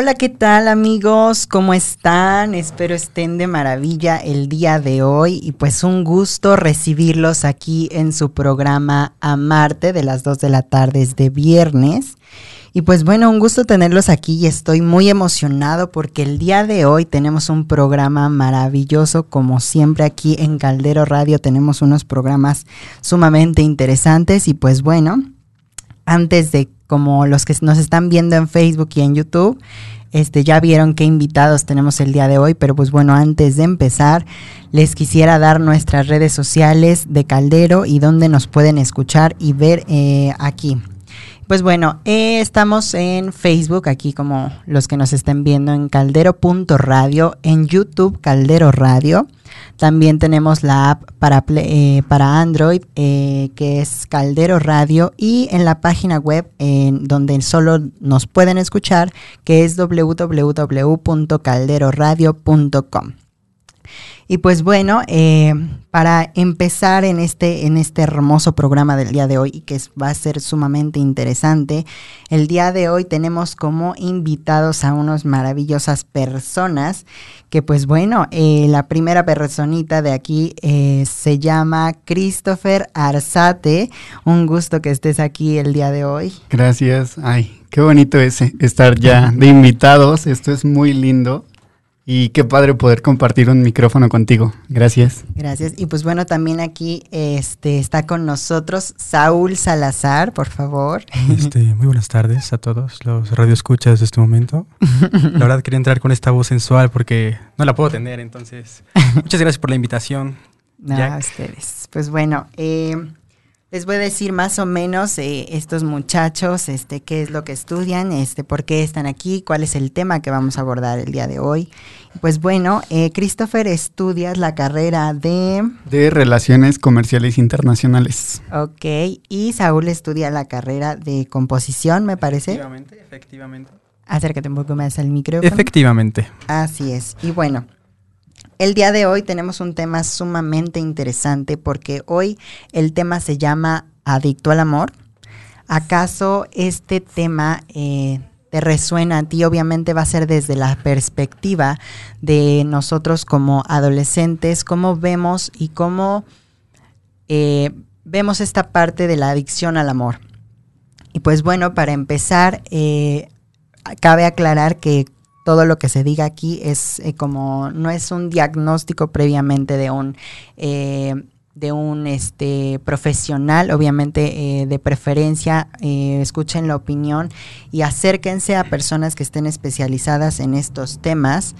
Hola, ¿qué tal amigos? ¿Cómo están? Espero estén de maravilla el día de hoy y pues un gusto recibirlos aquí en su programa Amarte de las 2 de la tarde de viernes. Y pues bueno, un gusto tenerlos aquí y estoy muy emocionado porque el día de hoy tenemos un programa maravilloso, como siempre aquí en Caldero Radio tenemos unos programas sumamente interesantes y pues bueno, antes de como los que nos están viendo en Facebook y en YouTube, este, ya vieron qué invitados tenemos el día de hoy, pero pues bueno, antes de empezar, les quisiera dar nuestras redes sociales de Caldero y donde nos pueden escuchar y ver eh, aquí. Pues bueno, eh, estamos en Facebook, aquí como los que nos estén viendo en caldero.radio, en YouTube Caldero Radio. También tenemos la app para, eh, para Android, eh, que es Caldero Radio, y en la página web donde solo nos pueden escuchar, que es www.calderoradio.com. Y pues bueno, eh, para empezar en este, en este hermoso programa del día de hoy, y que va a ser sumamente interesante, el día de hoy tenemos como invitados a unas maravillosas personas, que pues bueno, eh, la primera personita de aquí eh, se llama Christopher Arzate. Un gusto que estés aquí el día de hoy. Gracias. Ay, qué bonito es estar ya de invitados. Esto es muy lindo. Y qué padre poder compartir un micrófono contigo. Gracias. Gracias. Y pues bueno, también aquí este, está con nosotros Saúl Salazar, por favor. Este, muy buenas tardes a todos los radioescuchas de este momento. La verdad quería entrar con esta voz sensual porque no la puedo tener, entonces muchas gracias por la invitación. No, a ustedes. Pues bueno, eh, les voy a decir más o menos eh, estos muchachos, este, qué es lo que estudian, este, por qué están aquí, cuál es el tema que vamos a abordar el día de hoy. Pues bueno, eh, Christopher estudias la carrera de... De Relaciones Comerciales Internacionales. Ok, y Saúl estudia la carrera de composición, me parece. Efectivamente, efectivamente. Acércate un poco más al micrófono. Efectivamente. Así es. Y bueno, el día de hoy tenemos un tema sumamente interesante porque hoy el tema se llama Adicto al Amor. ¿Acaso este tema eh, te resuena a ti? Obviamente va a ser desde la perspectiva de nosotros como adolescentes, cómo vemos y cómo eh, vemos esta parte de la adicción al amor. Y pues bueno, para empezar, eh, cabe aclarar que todo lo que se diga aquí es eh, como no es un diagnóstico previamente de un eh, de un este profesional, obviamente eh, de preferencia, escuchen la opinión y acérquense a personas que estén especializadas en estos temas.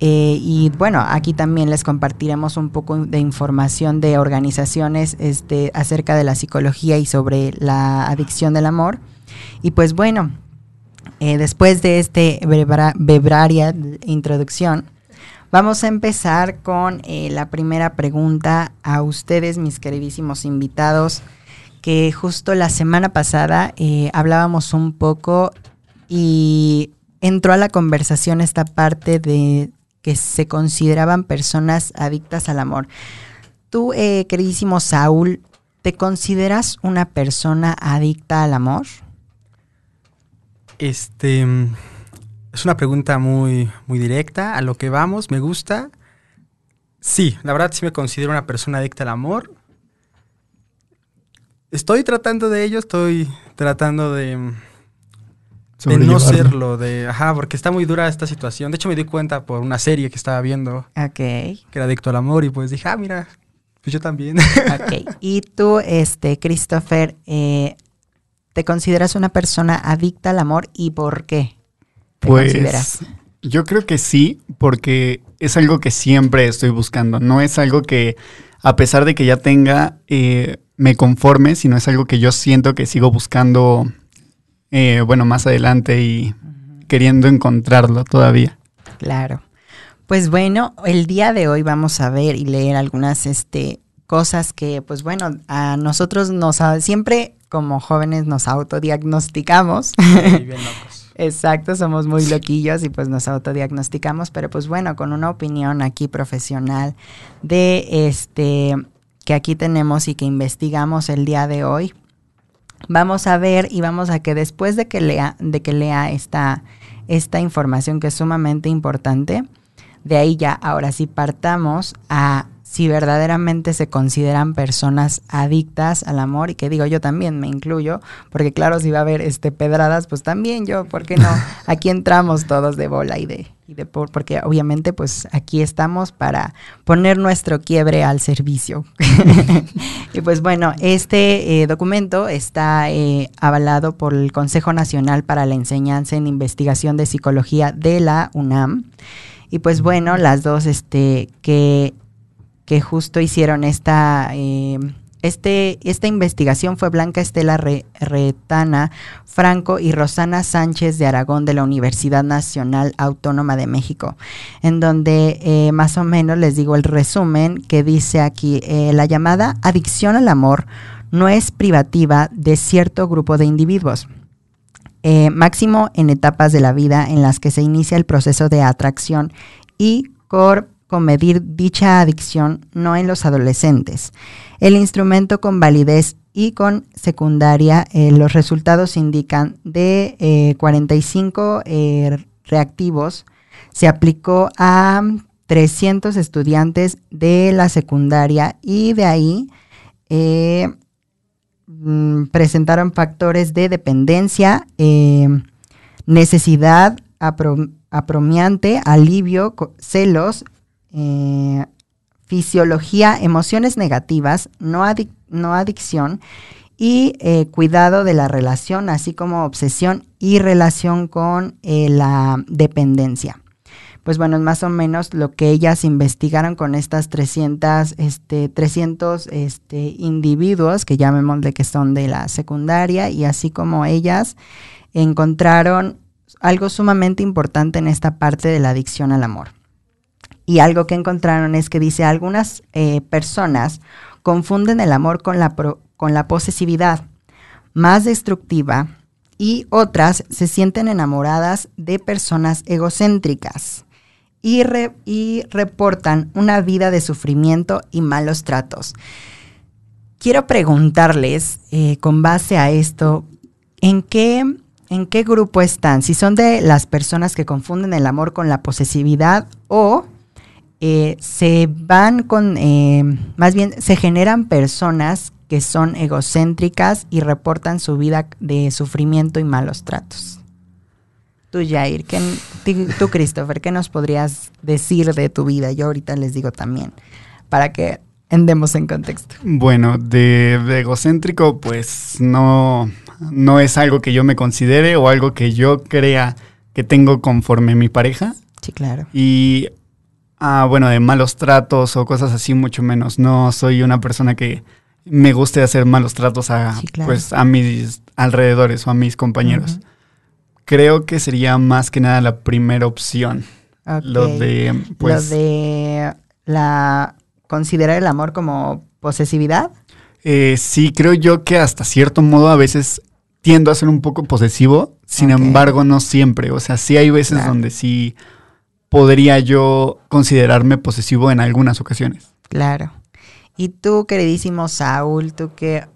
y bueno, aquí también les compartiremos un poco de información de organizaciones este, acerca de la psicología y sobre la adicción del amor. Y pues bueno, eh, después de este bebraria introducción, vamos a empezar con eh, la primera pregunta a ustedes, mis queridísimos invitados, que justo la semana pasada eh, hablábamos un poco y entró a la conversación esta parte de que se consideraban personas adictas al amor. Tú, queridísimo Saúl, ¿te consideras una persona adicta al amor? Este es una pregunta muy, muy directa, a lo que vamos, me gusta. Sí, la verdad sí me considero una persona adicta al amor. Estoy tratando de ello, estoy tratando de, de no serlo, de, ajá, porque está muy dura esta situación. De hecho, me di cuenta por una serie que estaba viendo. Ok. Que era adicto al amor y pues dije, ah, mira, pues yo también. Ok. Y tú, este, Christopher, eh, ¿Te consideras una persona adicta al amor y por qué? Te pues consideras? yo creo que sí, porque es algo que siempre estoy buscando. No es algo que, a pesar de que ya tenga, eh, me conforme, sino es algo que yo siento que sigo buscando, eh, bueno, más adelante y queriendo encontrarlo todavía. Claro. Pues bueno, el día de hoy vamos a ver y leer algunas este, cosas que, pues bueno, a nosotros nos siempre como jóvenes nos autodiagnosticamos. Exacto, somos muy loquillos y pues nos autodiagnosticamos, pero pues bueno, con una opinión aquí profesional de este que aquí tenemos y que investigamos el día de hoy. Vamos a ver y vamos a que después de que lea, de que lea esta, esta información que es sumamente importante. De ahí ya, ahora sí partamos a si verdaderamente se consideran personas adictas al amor y que digo yo también me incluyo, porque claro, si va a haber este pedradas, pues también yo, ¿por qué no? Aquí entramos todos de bola y de y de por, porque obviamente pues aquí estamos para poner nuestro quiebre al servicio. y pues bueno, este eh, documento está eh, avalado por el Consejo Nacional para la Enseñanza en Investigación de Psicología de la UNAM. Y pues bueno, las dos este, que que justo hicieron esta, eh, este, esta investigación fue Blanca Estela Retana Franco y Rosana Sánchez de Aragón de la Universidad Nacional Autónoma de México, en donde eh, más o menos les digo el resumen que dice aquí, eh, la llamada adicción al amor no es privativa de cierto grupo de individuos. máximo en etapas de la vida en las que se inicia el proceso de atracción y cor con medir dicha adicción, no en los adolescentes. El instrumento con validez y con secundaria, eh, los resultados indican de 45 eh, eh, reactivos, se aplicó a 300 estudiantes de la secundaria y de ahí mm, presentaron factores de dependencia, necesidad, apromiante, alivio, celos, eh, fisiología, emociones negativas, no, no adicción y eh, cuidado de la relación, así como obsesión y relación con eh, la dependencia. Pues bueno, es más o menos lo que ellas investigaron con estas 300, este, 300 este, individuos que llamémosle que son de la secundaria y así como ellas encontraron algo sumamente importante en esta parte de la adicción al amor. Y algo que encontraron es que dice, algunas eh, personas confunden el amor con la, con la posesividad más destructiva y otras se sienten enamoradas de personas egocéntricas y, reportan una vida de sufrimiento y malos tratos. Quiero preguntarles, eh, con base a esto, ¿en qué, ¿en qué grupo están? Si son de las personas que confunden el amor con la posesividad o eh, se van con, eh, más bien, se generan personas que son egocéntricas y reportan su vida de sufrimiento y malos tratos. Tú, Jair, ¿qué, tú, Christopher, ¿qué nos podrías decir de tu vida? Yo ahorita les digo también, para que andemos en contexto. Bueno, de, de, egocéntrico, pues no, no es algo que yo me considere o algo que yo crea que tengo conforme mi pareja. Sí, claro. Y Ah, bueno, de malos tratos o cosas así, mucho menos. No soy una persona que me guste hacer malos tratos a, pues, a mis alrededores o a mis compañeros. Creo que sería más que nada la primera opción. Lo de, pues... Lo de la... considerar el amor como posesividad. Eh, sí, creo yo que hasta cierto modo a veces tiendo a ser un poco posesivo, sin embargo no siempre. O sea, sí hay veces donde sí podría yo considerarme posesivo en algunas ocasiones. Claro. Y tú, queridísimo Saúl, tú qué,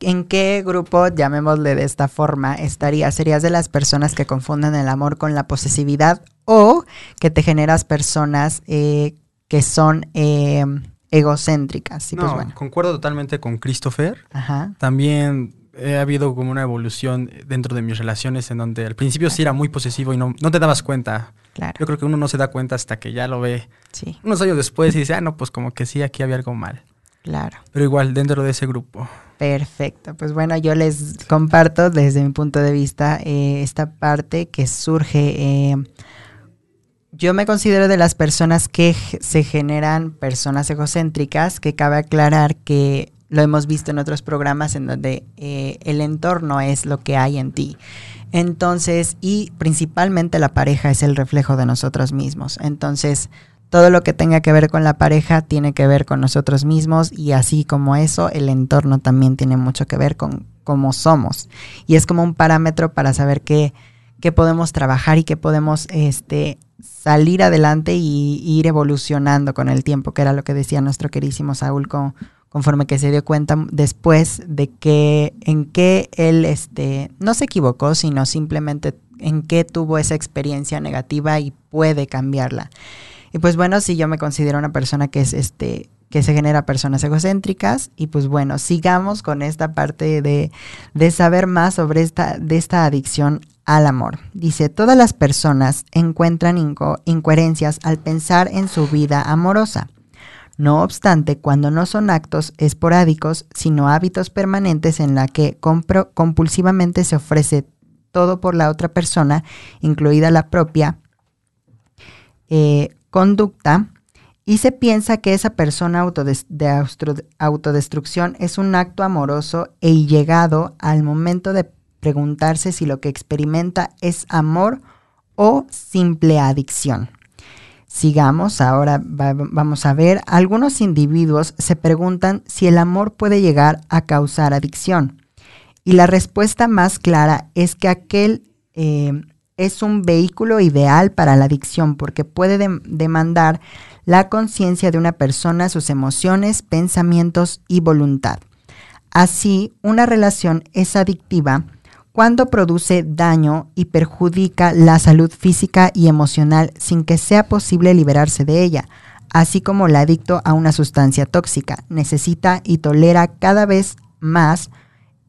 ¿en qué grupo, llamémosle de esta forma, estarías? ¿Serías de las personas que confunden el amor con la posesividad o que te generas personas eh, que son eh, egocéntricas? Pues no, bueno. concuerdo totalmente con Christopher. Ajá. También ha habido como una evolución dentro de mis relaciones en donde al principio sí era muy posesivo y no, no te dabas cuenta. Claro. Yo creo que uno no se da cuenta hasta que ya lo ve sí. unos años después y dice, ah, no, pues como que sí, aquí había algo mal. Claro. Pero igual, dentro de ese grupo. Perfecto. Pues bueno, yo les comparto desde mi punto de vista eh, esta parte que surge. Eh, yo me considero de las personas que se generan personas egocéntricas, que cabe aclarar que lo hemos visto en otros programas en donde eh, el entorno es lo que hay en ti. Entonces, y principalmente la pareja es el reflejo de nosotros mismos. Entonces, todo lo que tenga que ver con la pareja tiene que ver con nosotros mismos y así como eso, el entorno también tiene mucho que ver con cómo somos. Y es como un parámetro para saber qué, qué podemos trabajar y qué podemos este, salir adelante y, ir evolucionando con el tiempo, que era lo que decía nuestro querísimo Saúl con, conforme que se dio cuenta después de que en que él este, no se equivocó, sino simplemente en qué tuvo esa experiencia negativa y puede cambiarla. Y pues bueno, sí, yo me considero una persona que es este que se genera personas egocéntricas y pues bueno, sigamos con esta parte de, de saber más sobre esta, de esta adicción al amor. Dice, todas las personas encuentran incoherencias al pensar en su vida amorosa. No obstante, cuando no son actos esporádicos, sino hábitos permanentes en la que compulsivamente se ofrece todo por la otra persona, incluida la propia eh, conducta, y se piensa que esa persona de autodestrucción es un acto amoroso e llegado al momento de preguntarse si lo que experimenta es amor o simple adicción. Sigamos, ahora vamos a ver, algunos individuos se preguntan si el amor puede llegar a causar adicción. Y la respuesta más clara es que aquel eh, es un vehículo ideal para la adicción porque puede demandar la conciencia de una persona, sus emociones, pensamientos y voluntad. Así, una relación es adictiva cuando produce daño y perjudica la salud física y emocional sin que sea posible liberarse de ella, así como el adicto a una sustancia tóxica necesita y tolera cada vez más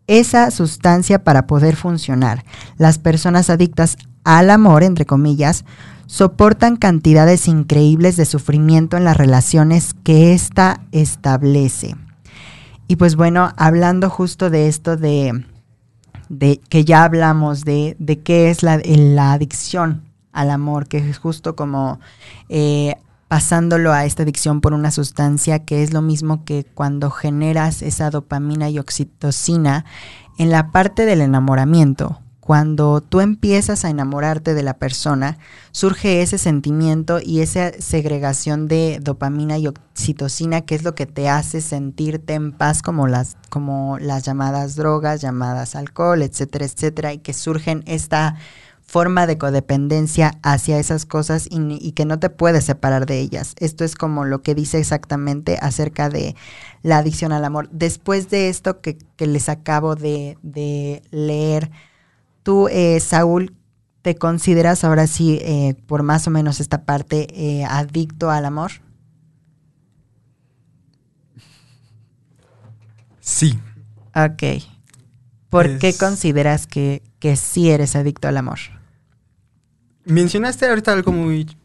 esa sustancia para poder funcionar. Las personas adictas al amor, entre comillas, soportan cantidades increíbles de sufrimiento en las relaciones que ésta establece. Y pues bueno, hablando justo de esto de de que ya hablamos de, de qué es la, la, adicción al amor, que es justo como eh, pasándolo a esta adicción por una sustancia que es lo mismo que cuando generas esa dopamina y oxitocina en la parte del enamoramiento cuando tú empiezas a enamorarte de la persona, surge ese sentimiento y esa segregación de dopamina y oxitocina, que es lo que te hace sentirte en paz como las, como las llamadas drogas, llamadas alcohol, etcétera, etcétera, y que surgen esta forma de codependencia hacia esas cosas y, que no te puedes separar de ellas. Esto es como lo que dice exactamente acerca de la adicción al amor. Después de esto que, les acabo de leer, Tú, eh, Saúl, ¿te consideras ahora sí, eh, por más o menos esta parte, eh, adicto al amor? Sí. Ok. ¿Por qué consideras que, que sí eres adicto al amor? Mencionaste ahorita algo muy...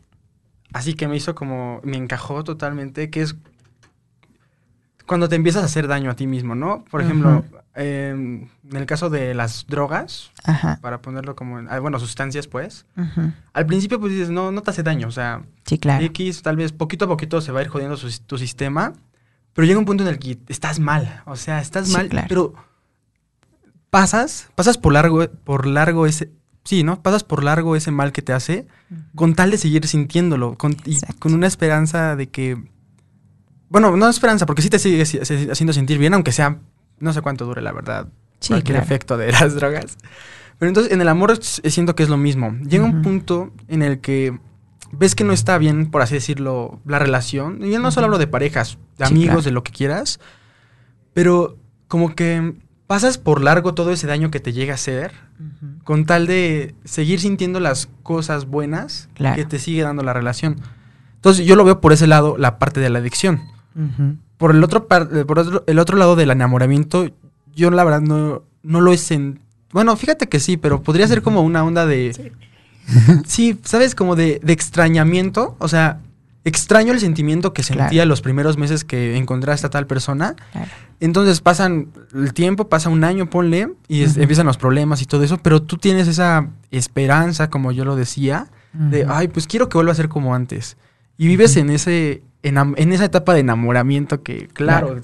Así que me hizo como... Me encajó totalmente, que es cuando te empiezas a hacer daño a ti mismo, ¿no? Por ejemplo, Em, en el caso de las drogas, para ponerlo como, en, ah, bueno, sustancias, pues, al principio pues dices, no, no te hace daño, o sea, X tal vez poquito a poquito se va a ir jodiendo tu sistema, pero llega un punto en el que estás mal, o sea, estás mal, pero pasas, pasas por largo, por largo ese, sí, ¿no? Pasas por largo ese mal que te hace con tal de seguir sintiéndolo, con, y con una esperanza de que, bueno, no esperanza, porque sí te sigue haciendo sentir bien, aunque sea no sé cuánto dure, la verdad, sí, cualquier efecto de las drogas. Pero entonces en el amor siento que es lo mismo. Llega un punto en el que ves que no está bien, por así decirlo, la relación. Y yo no solo hablo de parejas, de amigos, de lo que quieras. Pero como que pasas por largo todo ese daño que te llega a hacer con tal de seguir sintiendo las cosas buenas que te sigue dando la relación. Entonces yo lo veo por ese lado, la parte de la adicción. Por el otro, eh, por el otro lado del enamoramiento, yo la verdad no, no lo he sentido. Bueno, fíjate que sí, pero podría ser como una onda de... Sí, ¿sabes? Como de, extrañamiento. O sea, extraño el sentimiento que sentía los primeros meses que encontraste a tal persona. Entonces pasan el tiempo, pasa un año, ponle, y empiezan los problemas y todo eso, pero tú tienes esa esperanza, como yo lo decía, de, ay, pues quiero que vuelva a ser como antes. Y vives en ese en, esa etapa de enamoramiento que, claro,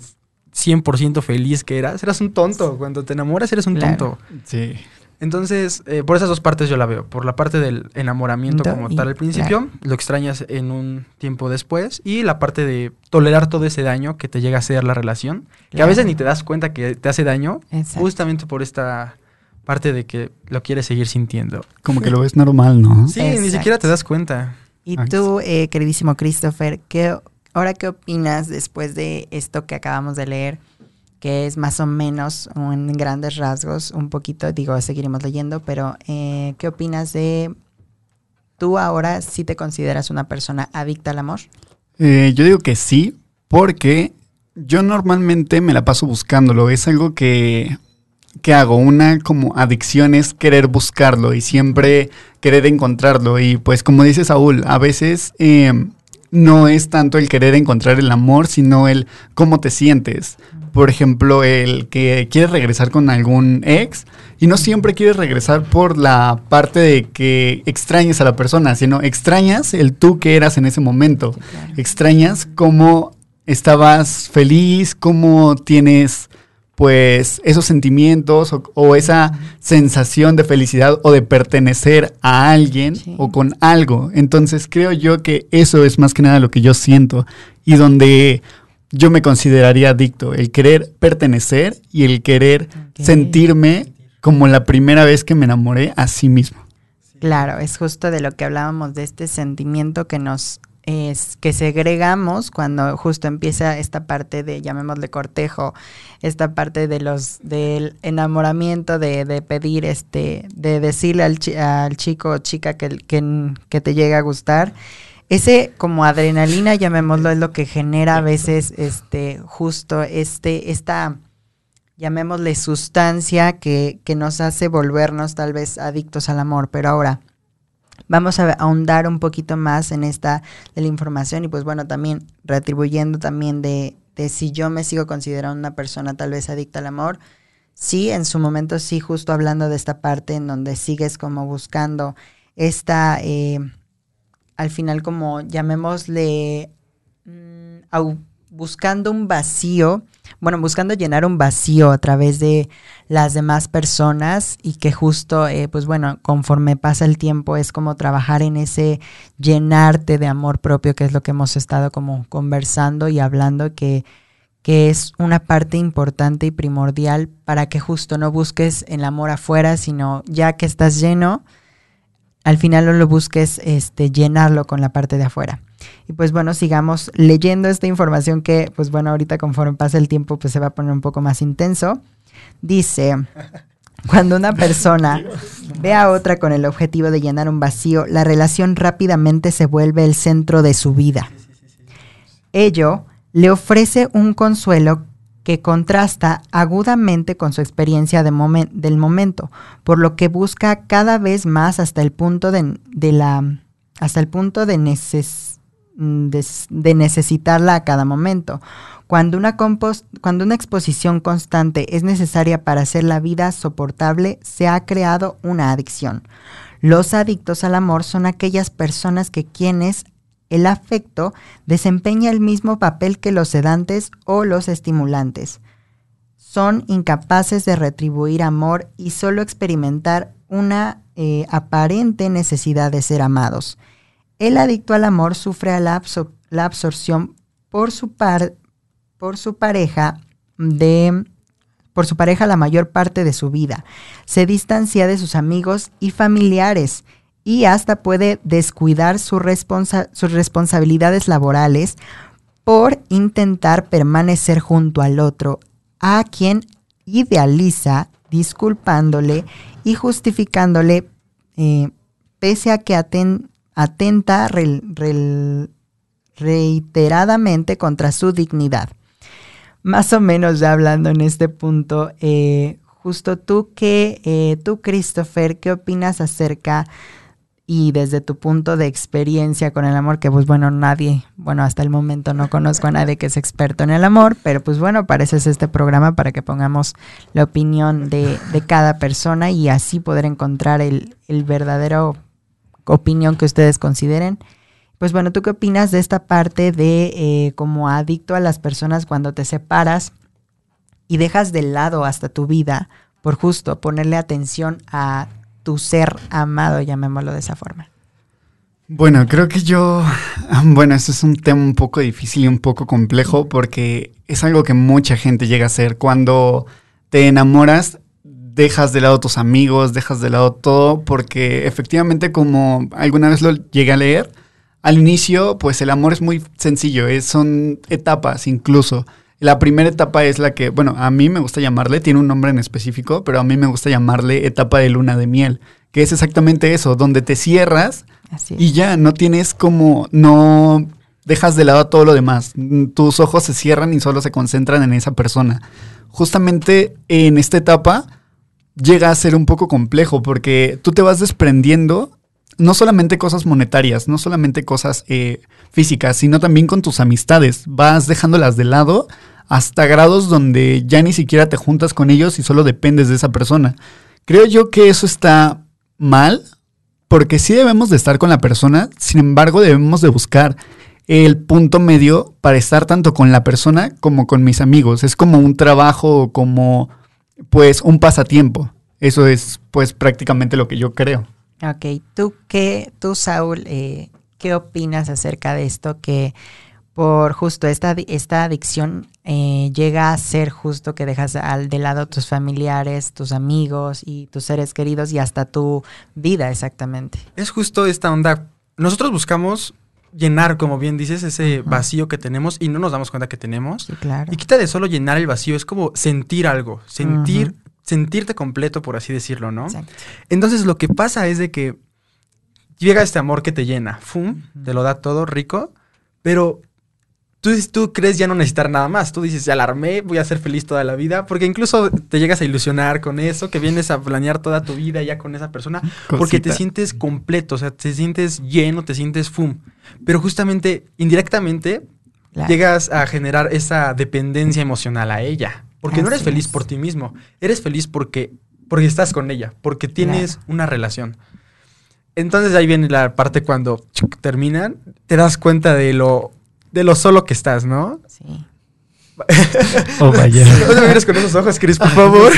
100% feliz que eras, eras un tonto. Cuando te enamoras eres un tonto. Sí. Entonces, eh, por esas dos partes yo la veo. Por la parte del enamoramiento como tal al principio, lo extrañas en un tiempo después, y la parte de tolerar todo ese daño que te llega a hacer la relación, que a veces ni te das cuenta que te hace daño, justamente por esta parte de que lo quieres seguir sintiendo. Como que lo ves normal, ¿no? Sí, ni siquiera te das cuenta. Y tú, eh, queridísimo Christopher, ¿qué, ahora qué opinas después de esto que acabamos de leer? que es más o menos en grandes rasgos, un poquito, digo, seguiremos leyendo, pero eh, ¿qué opinas de tú ahora si te consideras una persona adicta al amor? Eh, yo digo que sí, porque yo normalmente me la paso buscándolo. Es algo que, que hago. Una como adicción es querer buscarlo y siempre querer encontrarlo. Y pues como dice Saúl, a veces eh, no es tanto el querer encontrar el amor, sino el cómo te sientes. Por ejemplo, el que quiere regresar con algún ex y no siempre quieres regresar por la parte de que extrañes a la persona, sino extrañas el tú que eras en ese momento. Extrañas cómo estabas feliz, cómo tienes pues esos sentimientos o, esa sensación de felicidad o de pertenecer a alguien o con algo. Entonces creo yo que eso es más que nada lo que yo siento y donde yo me consideraría adicto, el querer pertenecer y el querer sentirme como la primera vez que me enamoré a sí mismo. Claro, es justo de lo que hablábamos, de este sentimiento que nos es que segregamos cuando justo empieza esta parte de, llamémosle cortejo, esta parte de los del enamoramiento, de, de pedir, este, de decirle al, al chico o chica que, que, que, te llega a gustar. Ese como adrenalina, llamémoslo, es lo que genera a veces este, justo este, esta, llamémosle sustancia que, que nos hace volvernos tal vez adictos al amor. Pero ahora, Vamos a ahondar un poquito más en esta de la información y pues bueno, también retribuyendo también de, de si yo me sigo considerando una persona tal vez adicta al amor. Sí, en su momento sí, justo hablando de esta parte en donde sigues como buscando esta, eh, al final como llamémosle, mm, buscando un vacío bueno, buscando llenar un vacío a través de las demás personas y que justo, eh, pues bueno, conforme pasa el tiempo es como trabajar en ese llenarte de amor propio, que es lo que hemos estado como conversando y hablando, que, que es una parte importante y primordial para que justo no busques el amor afuera, sino ya que estás lleno, al final no lo busques este, llenarlo con la parte de afuera. Y pues bueno, sigamos leyendo esta información que, pues bueno, ahorita conforme pasa el tiempo, pues se va a poner un poco más intenso. Dice, cuando una persona ve a otra con el objetivo de llenar un vacío, la relación rápidamente se vuelve el centro de su vida. Ello le ofrece un consuelo que contrasta agudamente con su experiencia de del momento, por lo que busca cada vez más hasta el punto de, de la hasta el punto de necesidad Mm, de, necesitarla a cada momento. Cuando una, cuando una exposición constante es necesaria para hacer la vida soportable, se ha creado una adicción. Los adictos al amor son aquellas personas que quienes el afecto desempeña el mismo papel que los sedantes o los estimulantes. Son incapaces de retribuir amor y solo experimentar una eh, aparente necesidad de ser amados. El adicto al amor sufre la, la absorción por su, par por su pareja de por su pareja la mayor parte de su vida. Se distancia de sus amigos y familiares y hasta puede descuidar sus responsabilidades laborales por intentar permanecer junto al otro, a quien idealiza, disculpándole y justificándole, eh, pese a que aten atenta reiteradamente contra su dignidad. Más o menos ya hablando en este punto, eh, justo tú que, eh, tú Christopher, ¿qué opinas acerca y desde tu punto de experiencia con el amor, que pues bueno, nadie, bueno, hasta el momento no conozco a nadie que es experto en el amor, pero pues bueno, parece este programa para que pongamos la opinión de, de cada persona y así poder encontrar el verdadero opinión que ustedes consideren. Pues bueno, ¿tú qué opinas de esta parte de eh, como adicto a las personas cuando te separas y dejas de lado hasta tu vida por justo ponerle atención a tu ser amado, llamémoslo de esa forma? Bueno, creo que yo, bueno, este es un tema un poco difícil y un poco complejo porque es algo que mucha gente llega a hacer cuando te enamoras dejas de lado tus amigos, dejas de lado todo, porque efectivamente como alguna vez lo llegué a leer, al inicio pues el amor es muy sencillo, es, son etapas incluso. La primera etapa es la que, bueno, a mí me gusta llamarle, tiene un nombre en específico, pero a mí me gusta llamarle etapa de luna de miel, que es exactamente eso, donde te cierras y ya no tienes como, no dejas de lado todo lo demás. Tus ojos se cierran y solo se concentran en esa persona. Justamente en esta etapa llega a ser un poco complejo porque tú te vas desprendiendo no solamente cosas monetarias, no solamente cosas eh, físicas, sino también con tus amistades. Vas dejándolas de lado hasta grados donde ya ni siquiera te juntas con ellos y solo dependes de esa persona. Creo yo que eso está mal, porque sí debemos de estar con la persona, sin embargo debemos de buscar el punto medio para estar tanto con la persona como con mis amigos. Es como un trabajo, como pues un pasatiempo. Eso es pues prácticamente lo que yo creo. Ok, ¿tú qué, tú Saúl, eh, qué opinas acerca de esto que por justo esta, esta adicción eh, llega a ser justo que dejas al de lado tus familiares, tus amigos y tus seres queridos y hasta tu vida exactamente? Es justo esta onda. Nosotros buscamos llenar, como bien dices, ese vacío que tenemos y no nos damos cuenta que tenemos. claro. Y quita de solo llenar el vacío, es como sentir algo, sentir sentirte completo, por así decirlo, ¿no? Entonces lo que pasa es de que llega este amor que te llena, ¡fum! Te lo da todo rico, pero tú, tú crees ya no necesitar nada más. Tú dices, ya la armé, voy a ser feliz toda la vida, porque incluso te llegas a ilusionar con eso, que vienes a planear toda tu vida ya con esa persona, porque te sientes completo, o sea, te sientes lleno, te sientes ¡fum! Pero justamente, indirectamente, llegas a generar esa dependencia emocional a ella. Porque no eres feliz por ti mismo, eres feliz porque, porque estás con ella, porque tienes una relación. Entonces ahí viene la parte cuando terminan, te das cuenta de lo, de lo solo que estás, ¿no? Sí. oh, vaya. No te mires con esos ojos, Cris, por favor.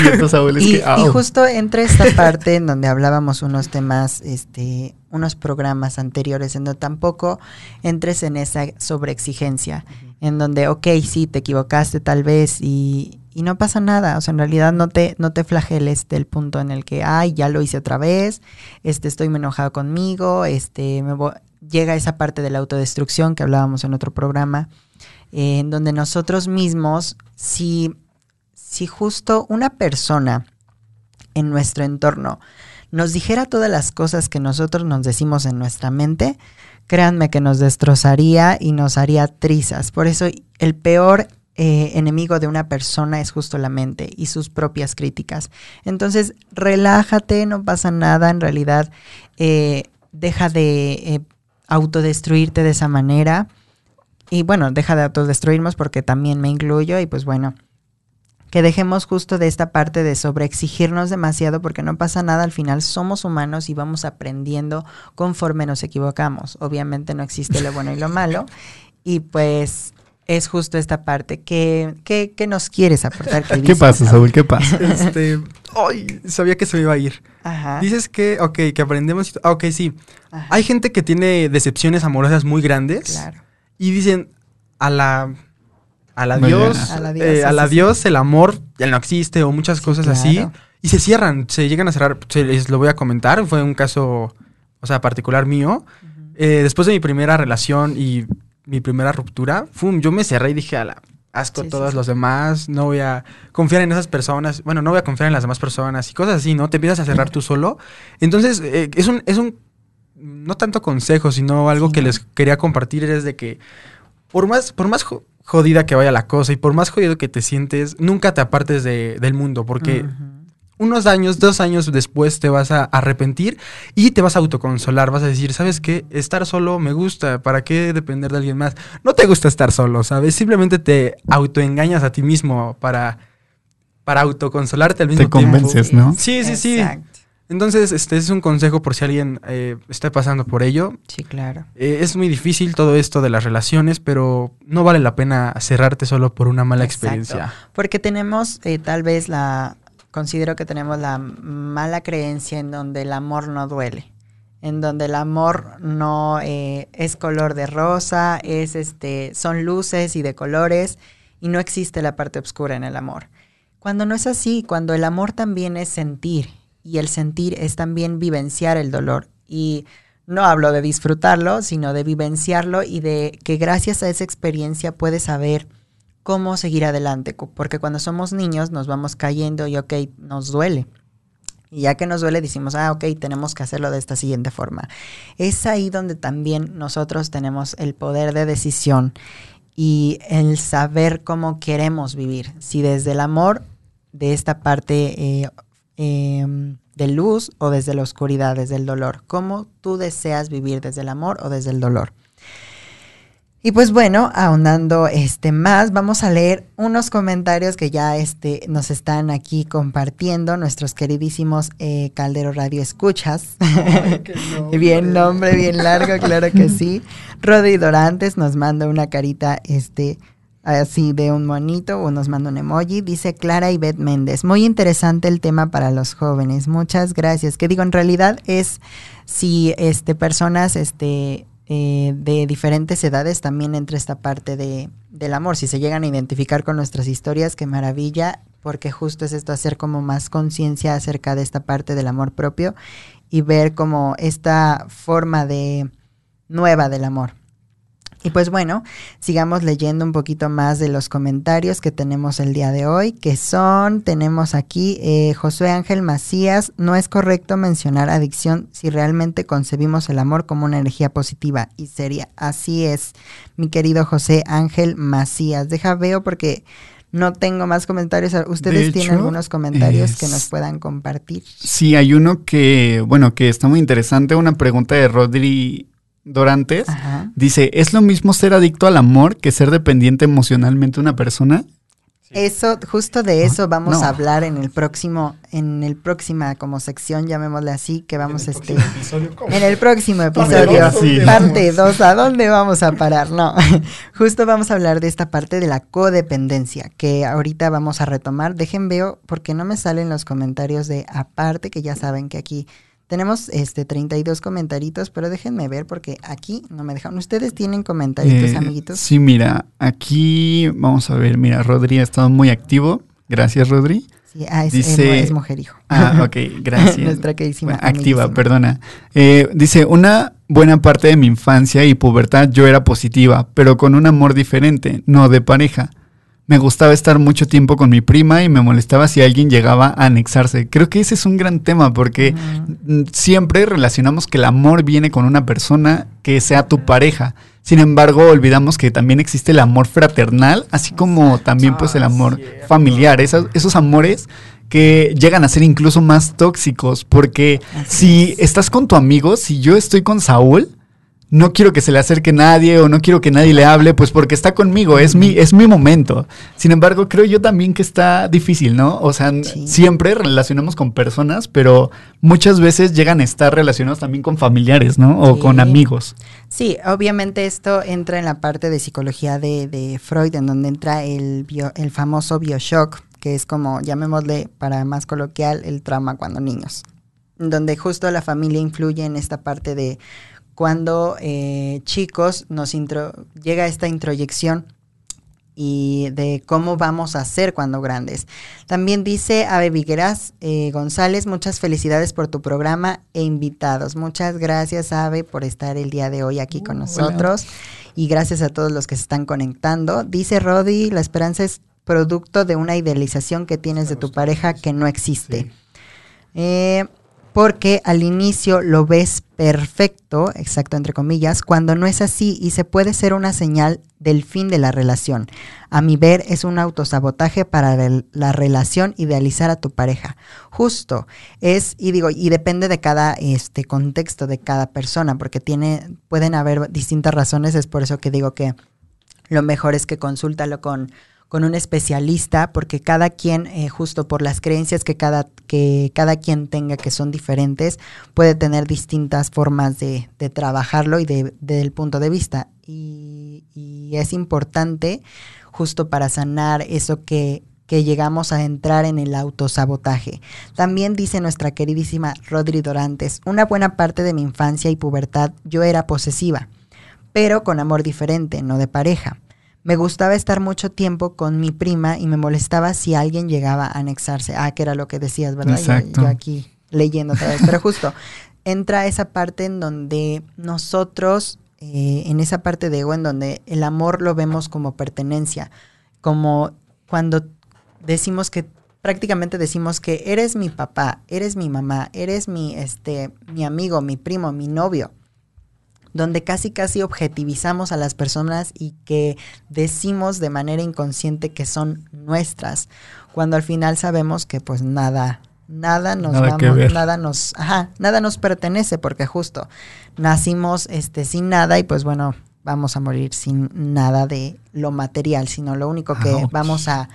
y, y, justo entre esta parte en donde hablábamos unos temas, este, unos programas anteriores, en donde tampoco entres en esa sobreexigencia, en donde, ok, sí, te equivocaste tal vez y, y no pasa nada, o sea, en realidad no te, no te flageles del punto en el que, ay, ya lo hice otra vez, este, estoy muy enojado conmigo, este, me llega esa parte de la autodestrucción que hablábamos en otro programa, eh, en donde nosotros mismos, si, si justo una persona en nuestro entorno nos dijera todas las cosas que nosotros nos decimos en nuestra mente, créanme que nos destrozaría y nos haría trizas. Por eso el peor eh, enemigo de una persona es justo la mente y sus propias críticas. Entonces, relájate, no pasa nada, en realidad eh, deja de autodestruirte de esa manera. Y bueno, deja de autodestruirnos porque también me incluyo y pues bueno, que dejemos justo de esta parte de sobreexigirnos demasiado porque no pasa nada, al final somos humanos y vamos aprendiendo conforme nos equivocamos. Obviamente no existe lo bueno y lo malo y pues es justo esta parte. ¿Qué, qué, nos quieres aportar? ¿Qué pasa, Saúl? ¿Qué pasa? Este, ay, sabía que se me iba a ir. Ajá. Dices que, ok, que aprendemos. Ah, ok, sí. Hay gente que tiene decepciones amorosas muy grandes. Claro. Y dicen, a la... A la Dios, a la eh, Dios, el amor ya no existe o muchas cosas así. Y se cierran, se llegan a cerrar. Se les lo voy a comentar. Fue un caso, o sea, particular mío. Eh, después de mi primera relación y mi primera ruptura, ¡fum! Yo me cerré y dije, a la asco a todos los demás, no voy a confiar en esas personas, bueno, no voy a confiar en las demás personas y cosas así, ¿no? Te empiezas a cerrar tú solo. Entonces, eh, es, un, es un, no tanto consejo, sino algo que les quería compartir, es de que por más, por más jodida que vaya la cosa y por más jodido que te sientes, nunca te apartes de, del mundo, porque unos años, dos años después te vas a arrepentir y te vas a autoconsolar, vas a decir, ¿sabes qué? Estar solo me gusta, ¿para qué depender de alguien más? No te gusta estar solo, ¿sabes? Simplemente te autoengañas a ti mismo para, para autoconsolarte al mismo tiempo. Te convences, ¿no? Sí, sí, sí. Entonces, este es un consejo por si alguien eh, está pasando por ello. Sí, claro. Eh, es muy difícil todo esto de las relaciones, pero no vale la pena cerrarte solo por una mala experiencia. Porque tenemos eh, tal vez la considero que tenemos la mala creencia en donde el amor no duele, en donde el amor no eh, es color de rosa, es este, son luces y de colores y no existe la parte oscura en el amor. Cuando no es así, cuando el amor también es sentir y el sentir es también vivenciar el dolor y no hablo de disfrutarlo, sino de vivenciarlo y de que gracias a esa experiencia puedes saber cómo seguir adelante, porque cuando somos niños nos vamos cayendo y ok, nos duele. Y ya que nos duele, decimos, ah, ok, tenemos que hacerlo de esta siguiente forma. Es ahí donde también nosotros tenemos el poder de decisión y el saber cómo queremos vivir. Si desde el amor, de esta parte eh, em, de luz o desde la oscuridad, desde el dolor. Cómo tú deseas vivir desde el amor o desde el dolor. Y pues bueno, ahondando este más, vamos a leer unos comentarios que ya este, nos están aquí compartiendo nuestros queridísimos eh, Caldero Radio Escuchas. bien nombre, bien largo, claro que sí. Rodi Dorantes nos manda una carita este, así de un monito o nos manda un emoji. Dice Clara Beth Méndez. Muy interesante el tema para los jóvenes. Muchas gracias. Que digo, en realidad es si este, personas este, eh, de diferentes edades también entra esta parte de, del amor. Si se llegan a identificar con nuestras historias, qué maravilla, porque justo es esto, hacer como más conciencia acerca de esta parte del amor propio y ver como esta forma de nueva del amor. Y pues bueno, sigamos leyendo un poquito más de los comentarios que tenemos el día de hoy, que son, tenemos aquí eh, José Ángel Macías, no es correcto mencionar adicción si realmente concebimos el amor como una energía positiva y seria. Así es, mi querido José Ángel Macías. Deja veo porque no tengo más comentarios. ¿Ustedes tienen algunos comentarios que nos puedan compartir? Sí, hay uno que, bueno, que está muy interesante, una pregunta de Rodri Dorantes, dice, ¿es lo mismo ser adicto al amor que ser dependiente emocionalmente de una persona? Eso, justo de eso vamos a hablar en el próximo, en el próxima como sección, llamémosle así, que vamos en el este. Episodio, en el próximo episodio, parte 2, ¿a dónde vamos a parar? No, justo vamos a hablar de esta parte de la codependencia, que ahorita vamos a retomar. Dejen veo, porque no me salen los comentarios de aparte, que ya saben que aquí tenemos este 32 comentaritos, pero déjenme ver porque aquí no me dejan. ¿Ustedes tienen comentaritos, eh, amiguitos? Sí, mira, aquí vamos a ver, mira, Rodri ha estado muy activo. Gracias, Rodri. Sí, ah, es, dice, es mujer hijo. Ah, ok, gracias. Nuestra queridísima. activa, perdona. Eh, dice, una buena parte de mi infancia y pubertad yo era positiva, pero con un amor diferente, no de pareja. Me gustaba estar mucho tiempo con mi prima y me molestaba si alguien llegaba a anexarse. Creo que ese es un gran tema porque siempre relacionamos que el amor viene con una persona que sea tu pareja. Sin embargo, olvidamos que también existe el amor fraternal, así como también pues el amor familiar. Esos, esos amores que llegan a ser incluso más tóxicos porque si estás con tu amigo, si yo estoy con Saúl, no quiero que se le acerque nadie o no quiero que nadie le hable, pues porque está conmigo, es mi, es mi momento. Sin embargo, creo yo también que está difícil, ¿no? O sea, siempre relacionamos con personas, pero muchas veces llegan a estar relacionados también con familiares, ¿no? O con amigos. Sí, obviamente esto entra en la parte de psicología de, de Freud, en donde entra el, el famoso bioshock, que es como, llamémosle para más coloquial, el trauma cuando niños, donde justo la familia influye en esta parte de cuando eh, chicos nos llega esta introyección y de cómo vamos a ser cuando grandes. También dice Ave Vigueras eh, González, muchas felicidades por tu programa e invitados. Muchas gracias, Ave, por estar el día de hoy aquí con uh, nosotros. Y gracias a todos los que se están conectando. Dice Rodi, la esperanza es producto de una idealización que tienes de tu pareja que no existe. Eh, porque al inicio lo ves perfecto, exacto entre comillas, cuando no es así y se puede ser una señal del fin de la relación. A mi ver es un autosabotaje para la relación idealizar a tu pareja. Justo es y digo y depende de cada este contexto de cada persona porque tiene pueden haber distintas razones, es por eso que digo que lo mejor es que consúltalo con con un especialista, porque cada quien, eh, justo por las creencias que cada, que cada quien tenga, que son diferentes, puede tener distintas formas de, de trabajarlo y de, del punto de vista. Y, es importante justo para sanar eso que, que llegamos a entrar en el autosabotaje. También dice nuestra queridísima Rodri Dorantes, una buena parte de mi infancia y pubertad yo era posesiva, pero con amor diferente, no de pareja. Me gustaba estar mucho tiempo con mi prima y me molestaba si alguien llegaba a anexarse. Ah, que era lo que decías, ¿verdad? Yo, aquí leyendo otra vez. Pero justo, entra esa parte en donde nosotros, eh, en esa parte de ego, en donde el amor lo vemos como pertenencia como cuando decimos que prácticamente decimos que eres mi papá, eres mi mamá, eres mi este mi amigo, mi primo, mi novio donde casi casi objetivizamos a las personas y que decimos de manera inconsciente que son nuestras, cuando al final sabemos que pues nada nada nos nada, nos ajá, nada nos pertenece porque justo nacimos este sin nada y pues bueno, vamos a morir sin nada de lo material, sino lo único que vamos a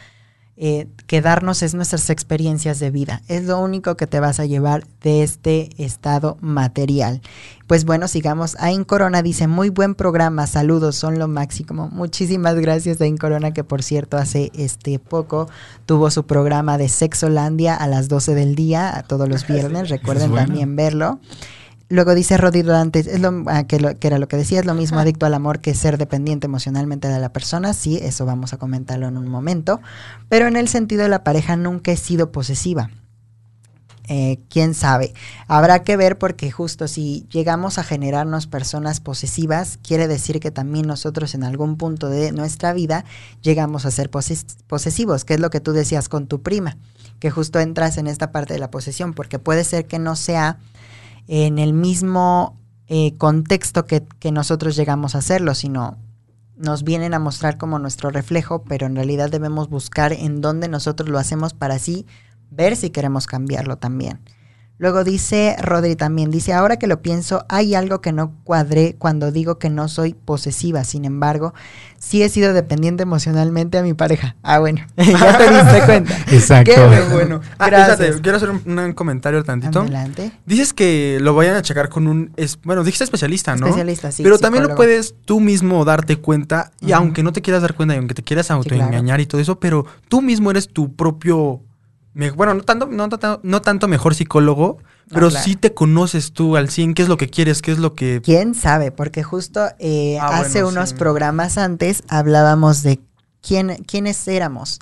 eh, quedarnos es nuestras experiencias de vida. Es lo único que te vas a llevar de este estado material. Pues bueno, sigamos. Ain Corona dice, muy buen programa, saludos, son lo máximo. Muchísimas gracias Ain Corona, que por cierto hace este poco tuvo su programa de Sexolandia a las 12 del día, a todos los viernes. Recuerden también verlo. Luego dice Rodi Durantes, es lo, ah, que, era lo que decía, es lo mismo adicto al amor que ser dependiente emocionalmente de la persona. Sí, eso vamos a comentarlo en un momento. Pero en el sentido de la pareja nunca he sido posesiva. Eh, quién sabe. Habrá que ver porque justo si llegamos a generarnos personas posesivas, quiere decir que también nosotros en algún punto de nuestra vida llegamos a ser posesivos, que es lo que tú decías con tu prima, que justo entras en esta parte de la posesión, porque puede ser que no sea en el mismo eh, contexto que, que, nosotros llegamos a hacerlo, sino nos vienen a mostrar como nuestro reflejo, pero en realidad debemos buscar en dónde nosotros lo hacemos para así ver si queremos cambiarlo también. Luego dice Rodri también, dice, ahora que lo pienso, hay algo que no cuadré cuando digo que no soy posesiva, sin embargo, sí he sido dependiente emocionalmente a mi pareja. Ah, bueno, ya te diste cuenta. Exacto. Qué bueno. Ah, quiero hacer un, comentario tantito. Adelante. Dices que lo vayan a checar con un, es, bueno, dijiste especialista, ¿no? Especialista, sí. Pero también lo puedes tú mismo darte cuenta, y aunque no te quieras dar cuenta y aunque te quieras autoengañar y todo eso, pero tú mismo eres tu propio bueno, no tanto, no, tanto mejor psicólogo, pero sí te conoces tú al 100, qué es lo que quieres, qué es lo que... ¿Quién sabe? Porque justo eh, ah, hace unos programas antes hablábamos de quién, quiénes éramos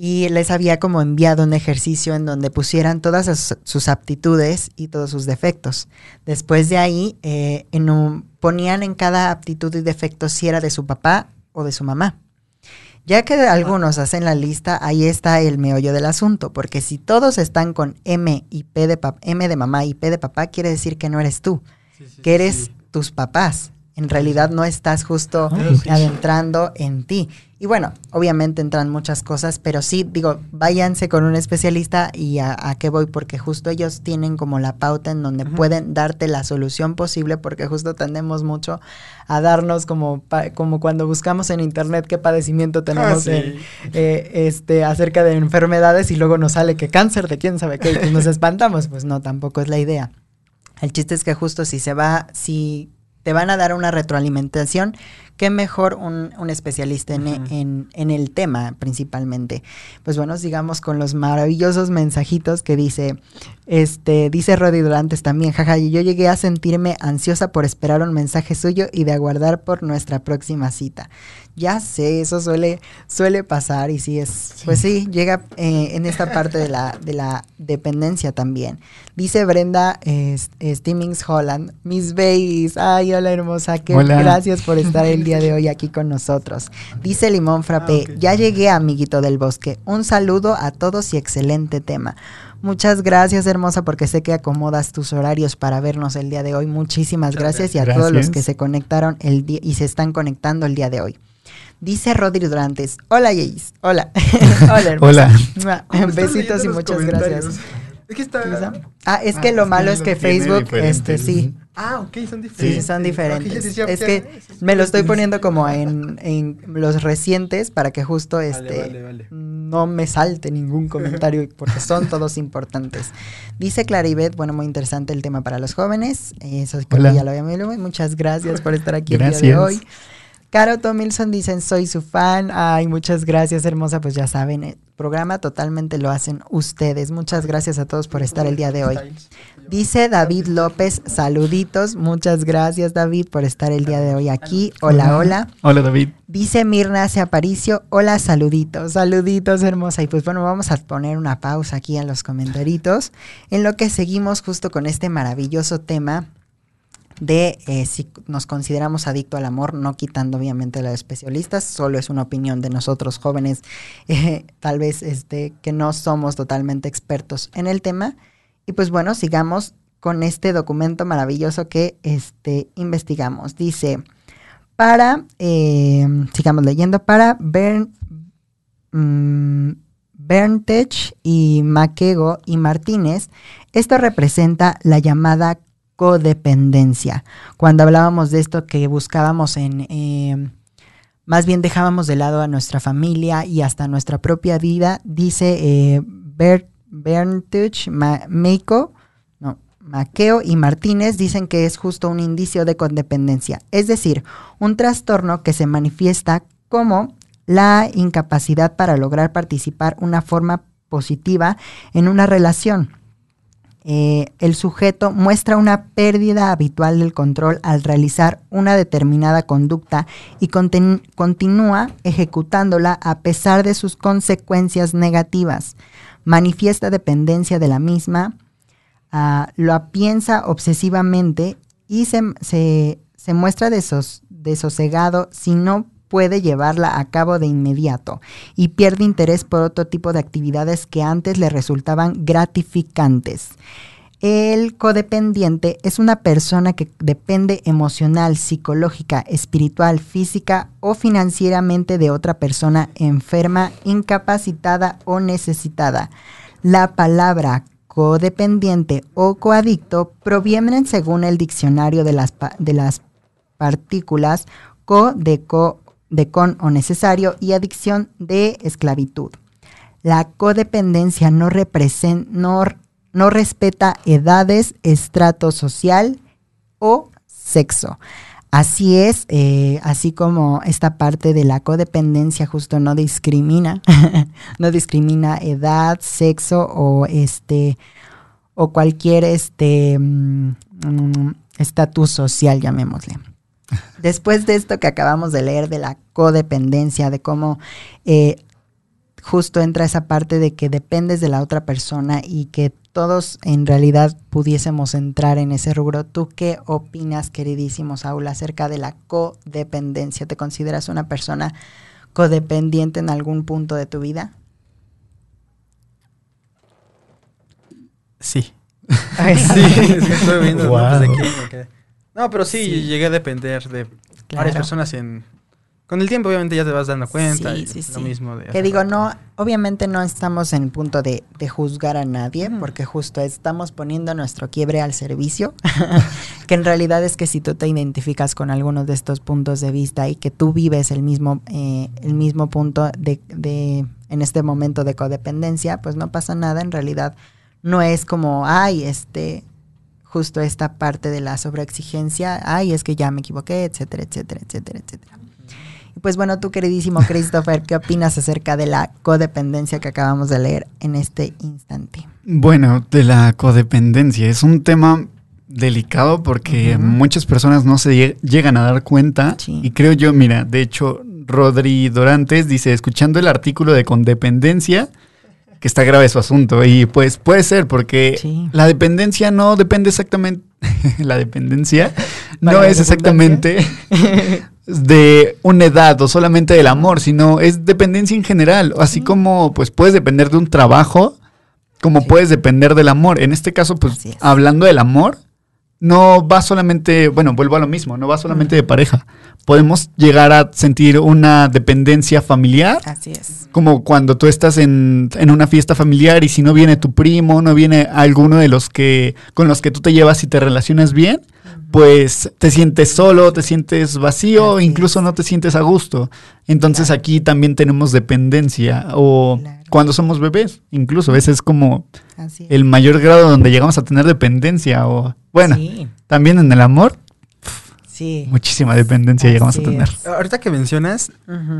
y les había como enviado un ejercicio en donde pusieran todas sus, aptitudes y todos sus defectos. Después de ahí eh, en un, ponían en cada aptitud y defecto si era de su papá o de su mamá. Ya que algunos hacen la lista, ahí está el meollo del asunto, porque si todos están con M y P de M de mamá y P de papá, quiere decir que no eres tú, que eres tus papás. En realidad no estás justo adentrando en ti. Y bueno, obviamente entran muchas cosas, pero sí, digo, váyanse con un especialista y a, qué voy, porque justo ellos tienen como la pauta en donde pueden darte la solución posible, porque justo tendemos mucho a darnos como, como cuando buscamos en internet qué padecimiento tenemos ah, eh, este, acerca de enfermedades y luego nos sale que cáncer de quién sabe qué, y pues nos espantamos. Pues no, tampoco es la idea. El chiste es que justo si se va, si te van a dar una retroalimentación, qué mejor un, especialista en, el tema principalmente. Pues bueno, sigamos con los maravillosos mensajitos que dice, este, dice Rodi Durantes también, jaja, yo llegué a sentirme ansiosa por esperar un mensaje suyo y de aguardar por nuestra próxima cita. Ya sé, eso suele, suele pasar y sí es, pues sí, llega eh, en esta parte de la, de la dependencia también. Dice Brenda Stimmings Holland, mis babies, ay, hola hermosa, que gracias por estar el día de hoy aquí con nosotros. Dice Limón Frappé, ah, ya llegué amiguito del bosque, un saludo a todos y excelente tema. Muchas gracias, hermosa, porque sé que acomodas tus horarios para vernos el día de hoy. Muchísimas gracias, y a todos los que se conectaron el día y se están conectando el día de hoy. Dice Rodri Durantes, hola Jace, hola. hola, hermosa. Hola. Besitos y muchas gracias. Es que está... Ah, es que lo malo es que Facebook, este, sí. Ah, ok, son diferentes. Sí, son diferentes. es que me lo estoy poniendo como en, en los recientes para que justo este no me salte ningún comentario porque son todos importantes. Dice Claribet, bueno, muy interesante el tema para los jóvenes. Eso que ya lo había Muchas gracias por estar aquí el día de hoy. Caro Tomilson dicen, soy su fan. Ay, muchas gracias, hermosa. Pues ya saben, el programa totalmente lo hacen ustedes. Muchas gracias a todos por estar el día de hoy. Dice David López, saluditos. Muchas gracias, David, por estar el día de hoy aquí. Hola, hola. Hola, David. Dice Mirna hace Aparicio, hola, saluditos. Saluditos, hermosa. Y pues bueno, vamos a poner una pausa aquí en los comentarios, en lo que seguimos justo con este maravilloso tema de eh, si nos consideramos adicto al amor, no quitando obviamente a los especialistas, solo es una opinión de nosotros jóvenes, eh, tal vez este, que no somos totalmente expertos en el tema. Y pues bueno, sigamos con este documento maravilloso que este, investigamos. Dice, para, eh, sigamos leyendo, para Bern, mm, y Maquego y Martínez, esto representa la llamada codependencia. Cuando hablábamos de esto que buscábamos en... Eh, más bien dejábamos de lado a nuestra familia y hasta nuestra propia vida, dice eh, Berntech, Meiko, Maqueo y Martínez dicen que es justo un indicio de codependencia, es decir, un trastorno que se manifiesta como la incapacidad para lograr participar una forma positiva en una relación. Eh, el sujeto muestra una pérdida habitual del control al realizar una determinada conducta y continúa ejecutándola a pesar de sus consecuencias negativas. Manifiesta dependencia de la misma, Ah, lo piensa obsesivamente y se, se, muestra desosegado si no puede llevarla a cabo de inmediato y pierde interés por otro tipo de actividades que antes le resultaban gratificantes. El codependiente es una persona que depende emocional, psicológica, espiritual, física o financieramente de otra persona enferma, incapacitada o necesitada. La palabra codependiente o coadicto provienen según el diccionario de las, de las partículas co de, co de con o necesario y adicción de esclavitud. La codependencia no, no, no respeta edades, estrato social o sexo. Así es, eh, así como esta parte de la codependencia justo no discrimina, no discrimina edad, sexo o este o cualquier este mm, estatus social, llamémosle. Después de esto que acabamos de leer de la codependencia, de cómo eh, justo entra esa parte de que dependes de la otra persona y que todos en realidad pudiésemos entrar en ese rubro. ¿Tú qué opinas, queridísimo Saúl, acerca de la codependencia? ¿Te consideras una persona codependiente en algún punto de tu vida? Sí. sí, estoy viendo. No, pero sí, llegué a depender de varias personas en con el tiempo obviamente ya te vas dando cuenta. Sí, sí, Lo mismo de que digo, no, obviamente no estamos en el punto de, juzgar a nadie, porque justo estamos poniendo nuestro quiebre al servicio, que en realidad es que si tú te identificas con algunos de estos puntos de vista y que tú vives el mismo, eh, el mismo punto de, de, en este momento de codependencia, pues no pasa nada, en realidad no es como, ay, este, justo esta parte de la sobreexigencia, ay, es que ya me equivoqué, etcétera, etcétera, etcétera, etcétera. Pues bueno, tú queridísimo Christopher, ¿qué opinas acerca de la codependencia que acabamos de leer en este instante? Bueno, de la codependencia es un tema delicado porque muchas personas no se llegan a dar cuenta y creo yo, mira, de hecho, Rodri Dorantes dice, escuchando el artículo de codependencia, que está grave su asunto. Y pues puede ser porque la dependencia no depende exactamente, la dependencia no es exactamente de una edad o solamente del amor, sino es dependencia en general, así como pues puedes depender de un trabajo, como puedes depender del amor. En este caso, pues hablando del amor, no va solamente, bueno, vuelvo a lo mismo, no va solamente de pareja. Podemos llegar a sentir una dependencia familiar. Así es. Como cuando tú estás en, en, una fiesta familiar y si no viene tu primo, no viene alguno de los que con los que tú te llevas y te relacionas bien, pues te sientes solo, te sientes vacío, incluso no te sientes a gusto. Entonces aquí también tenemos dependencia o cuando somos bebés, incluso a veces es como el mayor grado donde llegamos a tener dependencia o bueno, también en el amor. Sí. Muchísima dependencia llegamos a tener. Ahorita que mencionas,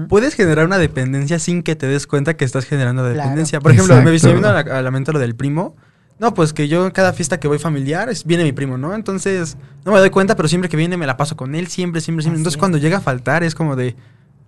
puedes generar una dependencia sin que te des cuenta que estás generando dependencia. Por ejemplo, me vino a la, mente lo del primo. No, pues que yo en cada fiesta que voy familiar viene mi primo, ¿no? Entonces, no me doy cuenta, pero siempre que viene me la paso con él, siempre, siempre, siempre. Entonces, cuando llega a faltar, es como de,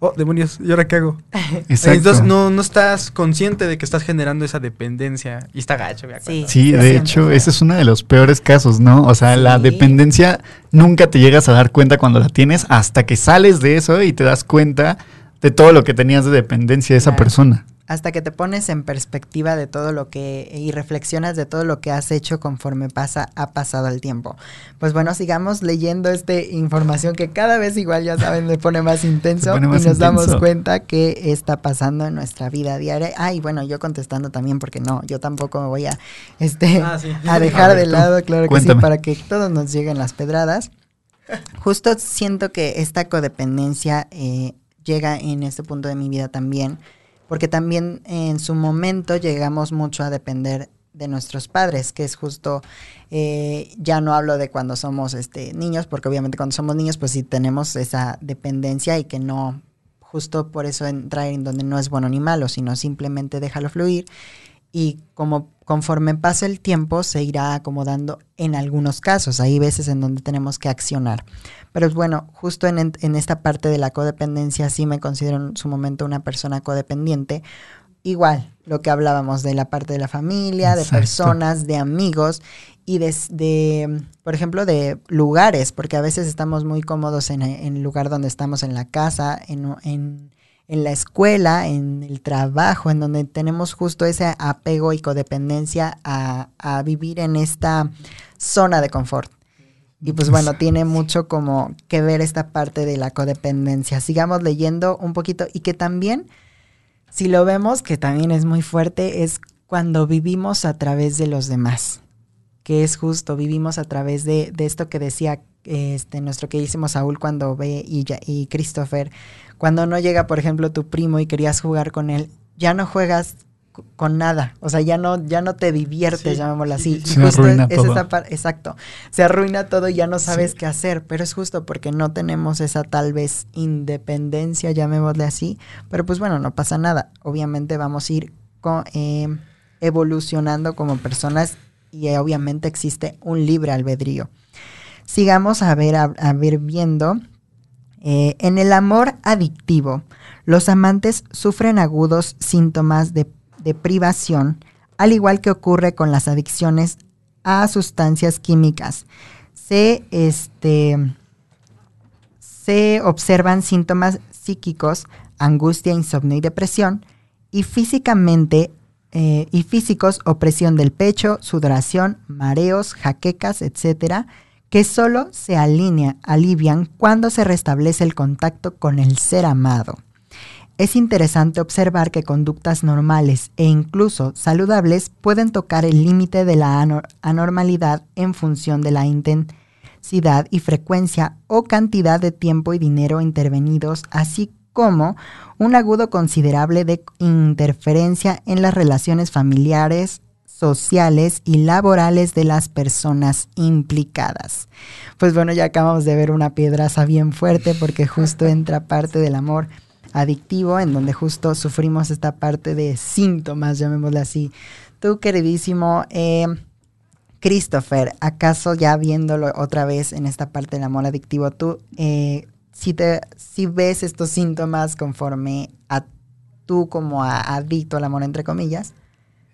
oh, demonios, ¿y ahora qué hago? Entonces no, no estás consciente de que estás generando esa dependencia y está gacho. Sí, sí de hecho, ese es uno de los peores casos, ¿no? O sea, la dependencia nunca te llegas a dar cuenta cuando la tienes hasta que sales de eso y te das cuenta de todo lo que tenías de dependencia de esa persona hasta que te pones en perspectiva de todo lo que y reflexionas de todo lo que has hecho conforme pasa ha pasado el tiempo. Pues bueno, sigamos leyendo esta información que cada vez igual ya saben me pone más intenso y nos damos cuenta que está pasando en nuestra vida diaria. Ah, y bueno, yo contestando también porque no, yo tampoco me voy a este ah, a dejar de lado, claro que sí, para que todos nos lleguen las pedradas. Justo siento que esta codependencia eh, llega en este punto de mi vida también porque también en su momento llegamos mucho a depender de nuestros padres, que es justo, eh, ya no hablo de cuando somos este, niños, porque obviamente cuando somos niños pues sí tenemos esa dependencia y que no, justo por eso entrar en donde no es bueno ni malo, sino simplemente déjalo fluir y como conforme pasa el tiempo se irá acomodando en algunos casos, hay veces en donde tenemos que accionar. Pero bueno, justo en, esta parte de la codependencia sí me considero en su momento una persona codependiente. Igual, lo que hablábamos de la parte de la familia, de personas, de amigos y de, por ejemplo, de lugares, porque a veces estamos muy cómodos en, el lugar donde estamos, en la casa, en, en, en, la escuela, en el trabajo, en donde tenemos justo ese apego y codependencia a, a vivir en esta zona de confort. Y pues bueno, tiene mucho como que ver esta parte de la codependencia. Sigamos leyendo un poquito y que también, si lo vemos, que también es muy fuerte, es cuando vivimos a través de los demás, que es justo, vivimos a través de, de esto que decía este, nuestro queridísimo Saúl cuando ve y, y Christopher, cuando no llega, por ejemplo, tu primo y querías jugar con él, ya no juegas con nada. O sea, ya no, ya no te diviertes, llamémoslo así. Se arruina todo. exacto. Se arruina todo y ya no sabes qué hacer. Pero es justo porque no tenemos esa tal vez independencia, llamémosle así. Pero pues bueno, no pasa nada. Obviamente vamos a ir eh, evolucionando como personas y eh, obviamente existe un libre albedrío. Sigamos a ver, a, ver viendo. Eh, en el amor adictivo, los amantes sufren agudos síntomas de privación, al igual que ocurre con las adicciones a sustancias químicas. Se, este, se observan síntomas psíquicos, angustia, insomnio y depresión, y físicamente eh, y físicos, opresión del pecho, sudoración, mareos, jaquecas, etcétera, que solo se alinea, alivian cuando se restablece el contacto con el ser amado. Es interesante observar que conductas normales e incluso saludables pueden tocar el límite de la anormalidad en función de la intensidad y frecuencia o cantidad de tiempo y dinero intervenidos, así como un agudo considerable de interferencia en las relaciones familiares, sociales y laborales de las personas implicadas. Pues bueno, ya acabamos de ver una piedraza bien fuerte porque justo entra parte del amor adictivo, en donde justo sufrimos esta parte de síntomas, llamémosle así. Tú, queridísimo eh, Christopher, ¿acaso ya viéndolo otra vez en esta parte del amor adictivo, tú eh, si, te, si ves estos síntomas conforme a tú como adicto al amor, entre comillas?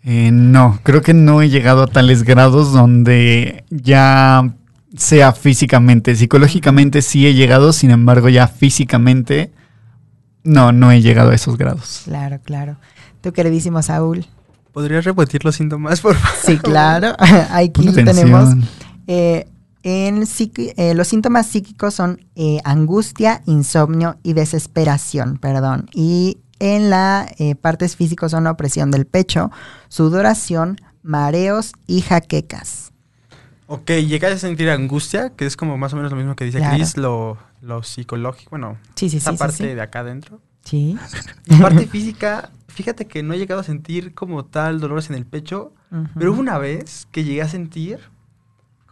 Eh, no, creo que no he llegado a tales grados donde ya sea físicamente, psicológicamente sí he llegado, sin embargo ya físicamente no, no he llegado a esos grados. Claro, claro. Tu queridísimo Saúl. ¿Podrías repetir los síntomas, por favor? Sí, claro. Aquí tenemos. Eh, en eh, los síntomas psíquicos son eh, angustia, insomnio y desesperación, perdón. Y en la partes físicas son opresión del pecho, sudoración, mareos y jaquecas. Ok, llegas a sentir angustia, que es como más o menos lo mismo que dice Chris, lo, lo psicológico, bueno, sí, sí, esa parte de acá adentro. Sí. La parte física, fíjate que no he llegado a sentir como tal dolores en el pecho, pero hubo una vez que llegué a sentir,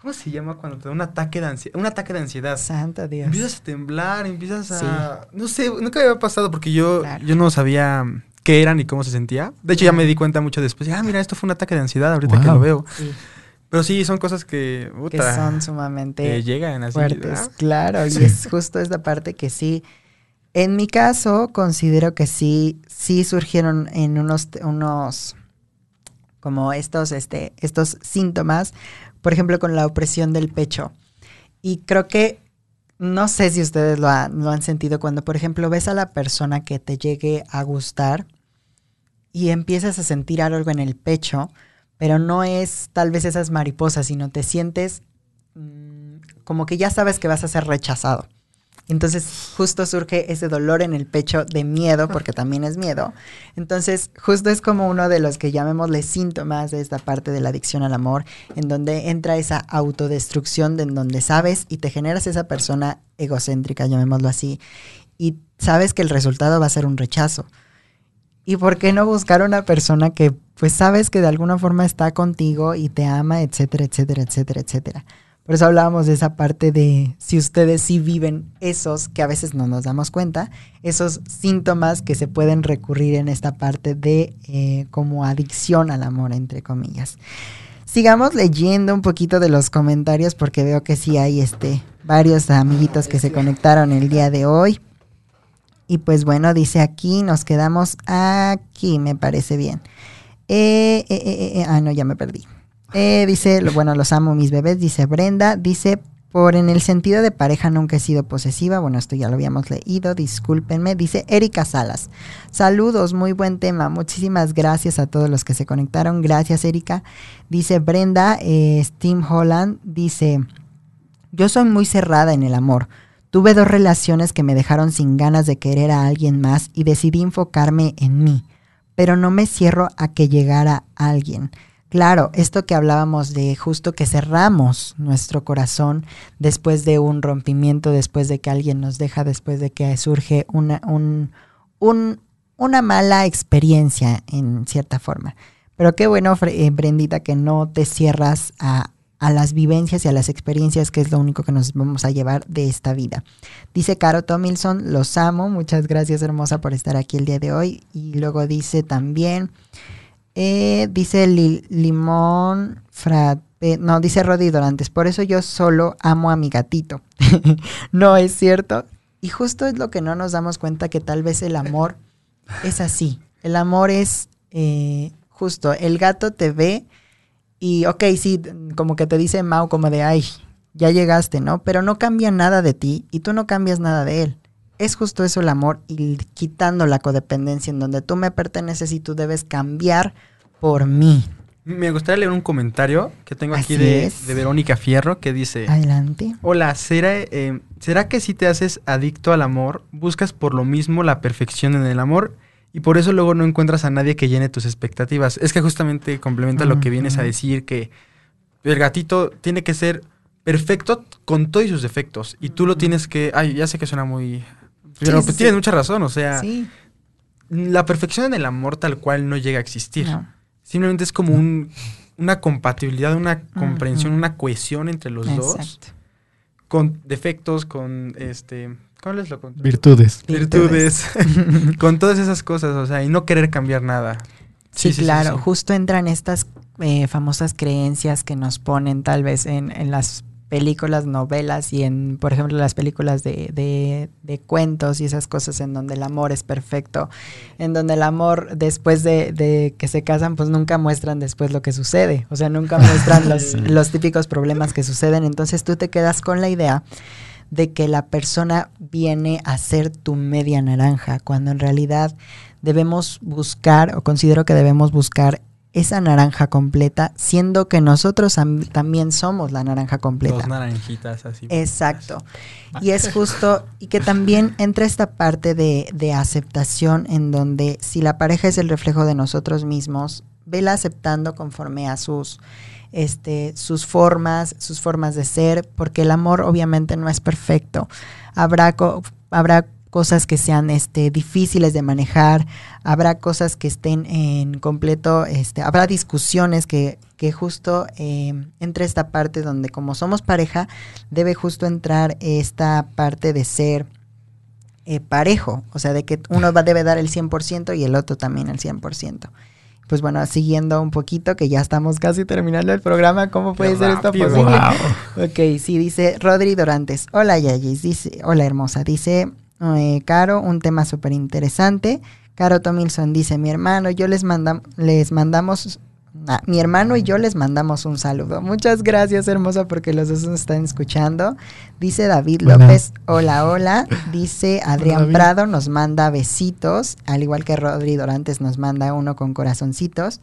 ¿cómo se llama cuando te da un ataque de ansiedad? Un ataque de ansiedad. Santa Dios. Empiezas a temblar, empiezas a... No sé, nunca me había pasado porque yo, yo no sabía qué eran ni cómo se sentía. De hecho, ya me di cuenta mucho después. Ah, mira, esto fue un ataque de ansiedad ahorita que lo veo. Sí. Pero sí, son cosas que, que son sumamente llegan así, fuertes. Claro, y es justo esta parte que sí, En mi caso, considero que sí, sí surgieron en unos, unos como estos, este, estos síntomas, por ejemplo, con la opresión del pecho. Y creo que, no sé si ustedes lo, han sentido cuando, por ejemplo, ves a la persona que te llegue a gustar y empiezas a sentir algo en el pecho, pero no es tal vez esas mariposas, sino te sientes mm, como que ya sabes que vas a ser rechazado. Entonces justo surge ese dolor en el pecho de miedo, porque también es miedo. Entonces justo es como uno de los que llamémosle síntomas de esta parte de la adicción al amor, en donde entra esa autodestrucción, de en donde sabes y te generas esa persona egocéntrica, llamémoslo así, y sabes que el resultado va a ser un rechazo. ¿Y por qué no buscar una persona que pues sabes que de alguna forma está contigo y te ama, etcétera, etcétera, etcétera, etcétera? Por eso hablábamos de esa parte de si ustedes sí viven esos, que a veces no nos damos cuenta, esos síntomas que se pueden recurrir en esta parte de eh, como adicción al amor, entre comillas. Sigamos leyendo un poquito de los comentarios porque veo que sí hay este, varios amiguitos que se conectaron el día de hoy. Y pues bueno, dice aquí, nos quedamos aquí, me parece bien. Eh, eh, ah, no, ya me perdí. Eh, dice, bueno, los amo mis bebés, dice Brenda, dice, por en el sentido de pareja nunca he sido posesiva, bueno, esto ya lo habíamos leído, discúlpenme, dice Erika Salas. Saludos, muy buen tema, muchísimas gracias a todos los que se conectaron, gracias Erika. Dice Brenda, eh, Steam Holland, dice, yo soy muy cerrada en el amor. Tuve dos relaciones que me dejaron sin ganas de querer a alguien más y decidí enfocarme en mí, pero no me cierro a que llegara alguien. Claro, esto que hablábamos de justo que cerramos nuestro corazón después de un rompimiento, después de que alguien nos deja, después de que surge una, un, una mala experiencia en cierta forma. Pero qué bueno, eh, Brendita, que no te cierras a, a las vivencias y a las experiencias, que es lo único que nos vamos a llevar de esta vida. Dice Caro Tomilson, los amo, muchas gracias hermosa por estar aquí el día de hoy. Y luego dice también... Eh, dice Limón Frappe, no, dice Rodi Dorantes, por eso yo solo amo a mi gatito. no es cierto. Y justo es lo que no nos damos cuenta que tal vez el amor es así. El amor es eh, justo, el gato te ve y, ok, sí, como que te dice Mau, como de, ay, ya llegaste, ¿no? Pero no cambia nada de ti y tú no cambias nada de él. Es justo eso el amor y quitando la codependencia en donde tú me perteneces y tú debes cambiar por mí. Me gustaría leer un comentario que tengo aquí de, Verónica Fierro que dice... Adelante. Hola, ¿será, eh, ¿será que si te haces adicto al amor, buscas por lo mismo la perfección en el amor y por eso luego no encuentras a nadie que llene tus expectativas? Es que justamente complementa lo que vienes a decir, que el gatito tiene que ser perfecto con todos sus defectos y tú lo tienes que... Ay, ya sé que suena muy pero pues tienes mucha razón, o sea, la perfección en el amor tal cual no llega a existir. Simplemente es como un, una compatibilidad, una comprensión, una cohesión entre los dos. Con defectos, con este. ¿Cuál es lo Virtudes. Virtudes. con todas esas cosas, o sea, y no querer cambiar nada. Sí, claro. Justo entran estas eh, famosas creencias que nos ponen tal vez en, en las películas, novelas y en, por ejemplo, las películas de, de, cuentos y esas cosas en donde el amor es perfecto, en donde el amor después de, de, que se casan, pues nunca muestran después lo que sucede, o sea, nunca muestran los, los típicos problemas que suceden, entonces tú te quedas con la idea de que la persona viene a ser tu media naranja, cuando en realidad debemos buscar, o considero que debemos buscar esa naranja completa, siendo que nosotros también somos la naranja completa. Dos naranjitas así. Exacto. Y es justo, y que también entra esta parte de, de aceptación en donde si la pareja es el reflejo de nosotros mismos, vela aceptando conforme a sus, este, sus formas, sus formas de ser, porque el amor obviamente no es perfecto. Habrá, habrá cosas que sean este, difíciles de manejar, habrá cosas que estén en completo, este, habrá discusiones que, que justo eh, entre esta parte donde como somos pareja, debe justo entrar esta parte de ser eh, parejo, o sea, de que uno va, debe dar el 100% y el otro también el 100% pues bueno, siguiendo un poquito, que ya estamos casi terminando el programa, ¿cómo puede ser esto posible? Ok, sí, dice Rodri Dorantes. Hola, Yayis, dice, hola, hermosa. Dice, Eh, Caro, un tema súper interesante. Caro Tomilson dice, mi hermano, yo les, manda, les mandamos Ah, mi hermano y yo les mandamos un saludo. Muchas gracias, hermosa, porque los dos nos están escuchando. Dice David López, hola, hola. Dice Adrián Prado, nos manda besitos, al igual que Rodri Dorantes nos manda uno con corazoncitos.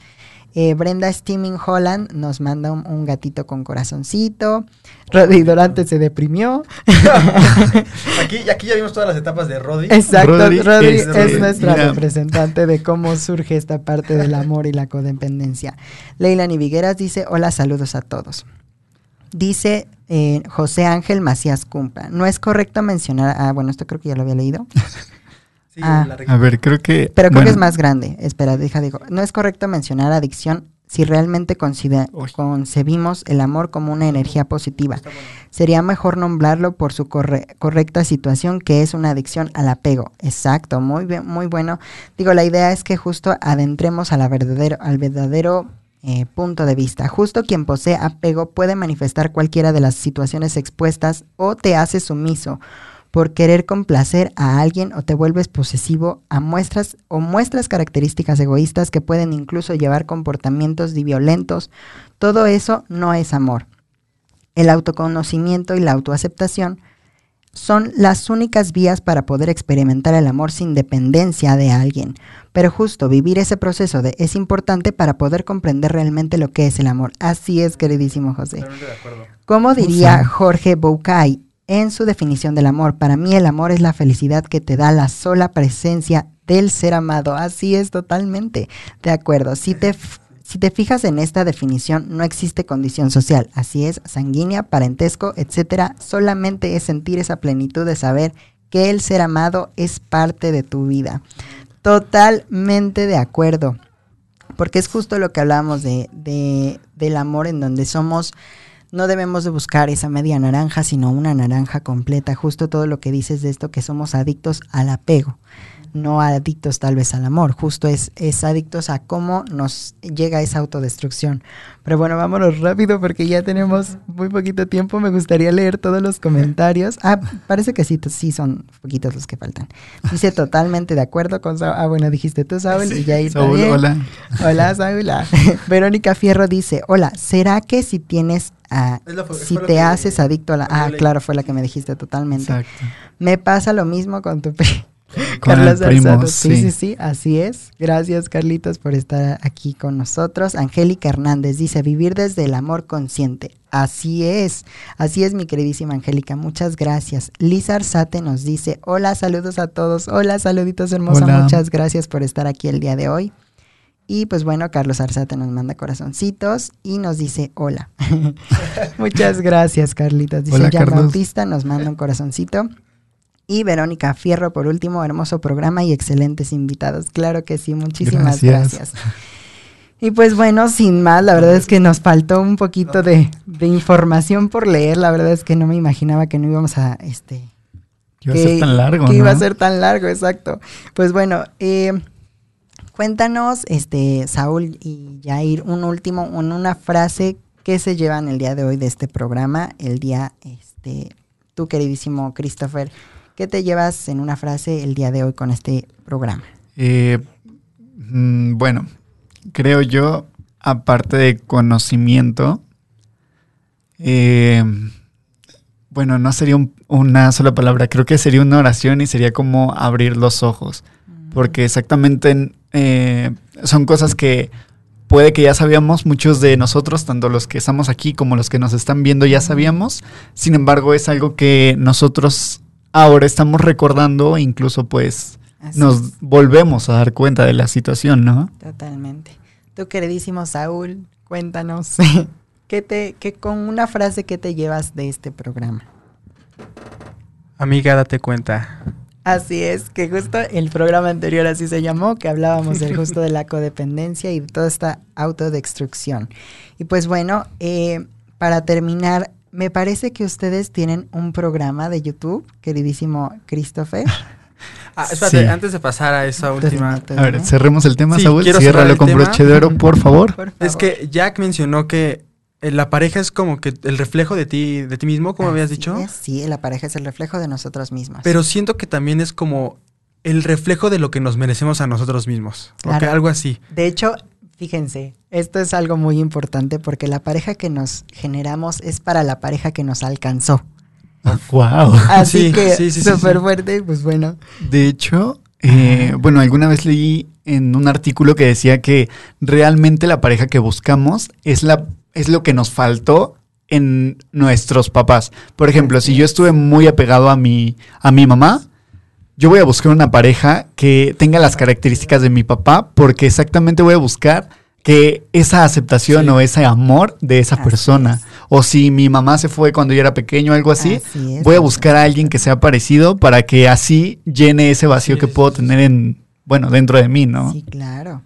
Eh, Brenda Steaming Holland nos manda un, gatito con corazoncito. Roddy Dorante se deprimió. aquí, aquí ya vimos todas las etapas de Roddy. Exacto, Roddy, es, nuestra representante de cómo surge esta parte del amor y la codependencia. Leila Nivigueras dice, hola, saludos a todos. Dice eh, José Ángel Macías Cumpa, no es correcto mencionar, ah, bueno, esto creo que ya lo había leído. Ah. a ver, creo que... Pero creo que es más grande. Espera, deja, digo. No es correcto mencionar adicción si realmente concebimos el amor como una energía positiva. Sería mejor nombrarlo por su correcta situación, que es una adicción al apego. Exacto, muy bien, muy bueno. Digo, la idea es que justo adentremos a la verdadero, al verdadero eh, punto de vista. Justo quien posee apego puede manifestar cualquiera de las situaciones expuestas o te hace sumiso por querer complacer a alguien o te vuelves posesivo a muestras o muestras características egoístas que pueden incluso llevar comportamientos violentos. Todo eso no es amor. El autoconocimiento y la autoaceptación son las únicas vías para poder experimentar el amor sin dependencia de alguien. Pero justo vivir ese proceso de, es importante para poder comprender realmente lo que es el amor. Así es, queridísimo José. Como diría Jorge Boucay, en su definición del amor. Para mí el amor es la felicidad que te da la sola presencia del ser amado. Así es totalmente. De acuerdo. Si te, si te fijas en esta definición, no existe condición social. Así es, sanguínea, parentesco, etcétera. Solamente es sentir esa plenitud de saber que el ser amado es parte de tu vida. Totalmente de acuerdo. Porque es justo lo que hablábamos de, de, del amor en donde somos no debemos de buscar esa media naranja, sino una naranja completa. Justo todo lo que dices de esto, que somos adictos al apego, no adictos tal vez al amor, justo es, es adictos a cómo nos llega esa autodestrucción. Pero bueno, vámonos rápido porque ya tenemos muy poquito tiempo. Me gustaría leer todos los comentarios. Ah, parece que sí, sí son poquitos los que faltan. Dice totalmente de acuerdo con Saúl. Ah, bueno, dijiste tú, Saúl, y ya Saúl, hola. Hola, Saúl. Verónica Fierro dice, hola, ¿será que si tienes si te haces adicto a la... Ah, claro, fue la que me dijiste totalmente. Exacto. Me pasa lo mismo con tu... Carlos sí. sí, sí, así es. Gracias, Carlitos, por estar aquí con nosotros. Angélica Hernández dice, vivir desde el amor consciente. Así es, así es, mi queridísima Angélica. Muchas gracias. Lisa Arzate nos dice, hola, saludos a todos. Hola, saluditos hermosa. Muchas gracias por estar aquí el día de hoy. Y pues bueno, Carlos Arzate nos manda corazoncitos y nos dice hola. Muchas gracias, Carlitos. Dice ya Bautista, nos manda un corazoncito. Y Verónica Fierro, por último, hermoso programa y excelentes invitados. Claro que sí, muchísimas gracias. Y pues bueno, sin más, la verdad es que nos faltó un poquito de, información por leer. La verdad es que no me imaginaba que no íbamos a, este... Que iba a ser tan largo. Que iba a ser tan largo, exacto. Pues bueno, eh, Cuéntanos, este, Saúl y Jair, un último, una frase que se llevan el día de hoy de este programa, el día, este, tú queridísimo Christopher, ¿qué te llevas en una frase el día de hoy con este programa? Eh, mm, bueno, creo yo, aparte de conocimiento, eh, bueno, no sería una sola palabra, creo que sería una oración y sería como abrir los ojos, mm. porque exactamente eh, son cosas que puede que ya sabíamos, muchos de nosotros, tanto los que estamos aquí como los que nos están viendo, ya sabíamos. Sin embargo, es algo que nosotros ahora estamos recordando, incluso pues nos volvemos a dar cuenta de la situación, ¿no? Totalmente. Tu queridísimo Saúl, cuéntanos, ¿qué te, qué, con una frase que te llevas de este programa? Amiga, date cuenta. Así es, que justo el programa anterior así se llamó, que hablábamos del justo de la codependencia y de toda esta autodestrucción. Y pues bueno, eh, para terminar, me parece que ustedes tienen un programa de YouTube, queridísimo Christopher. Ah, espérate, antes de pasar a esa última. A ver, cerremos el tema, Saúl. Ciérralo con broche de oro, por favor. Es que Jack mencionó que eh, la pareja es como que el reflejo de ti, de ti mismo, como habías dicho. sí, la pareja es el reflejo de nosotros mismos. Pero siento que también es como el reflejo de lo que nos merecemos a nosotros mismos. Algo así. De hecho, fíjense, esto es algo muy importante porque la pareja que nos generamos es para la pareja que nos alcanzó. wow. Así que súper fuerte, pues bueno. De hecho, eh, bueno, alguna vez leí en un artículo que decía que realmente la pareja que buscamos es, la, es lo que nos faltó en nuestros papás. Por ejemplo, si yo estuve muy apegado a mi, a mi mamá, yo voy a buscar una pareja que tenga las características de mi papá porque exactamente voy a buscar que esa aceptación o ese amor de esa persona. O si mi mamá se fue cuando yo era pequeño o algo así, voy a buscar a alguien que sea parecido para que así llene ese vacío que puedo tener en, bueno, dentro de mí, ¿no? Sí, claro.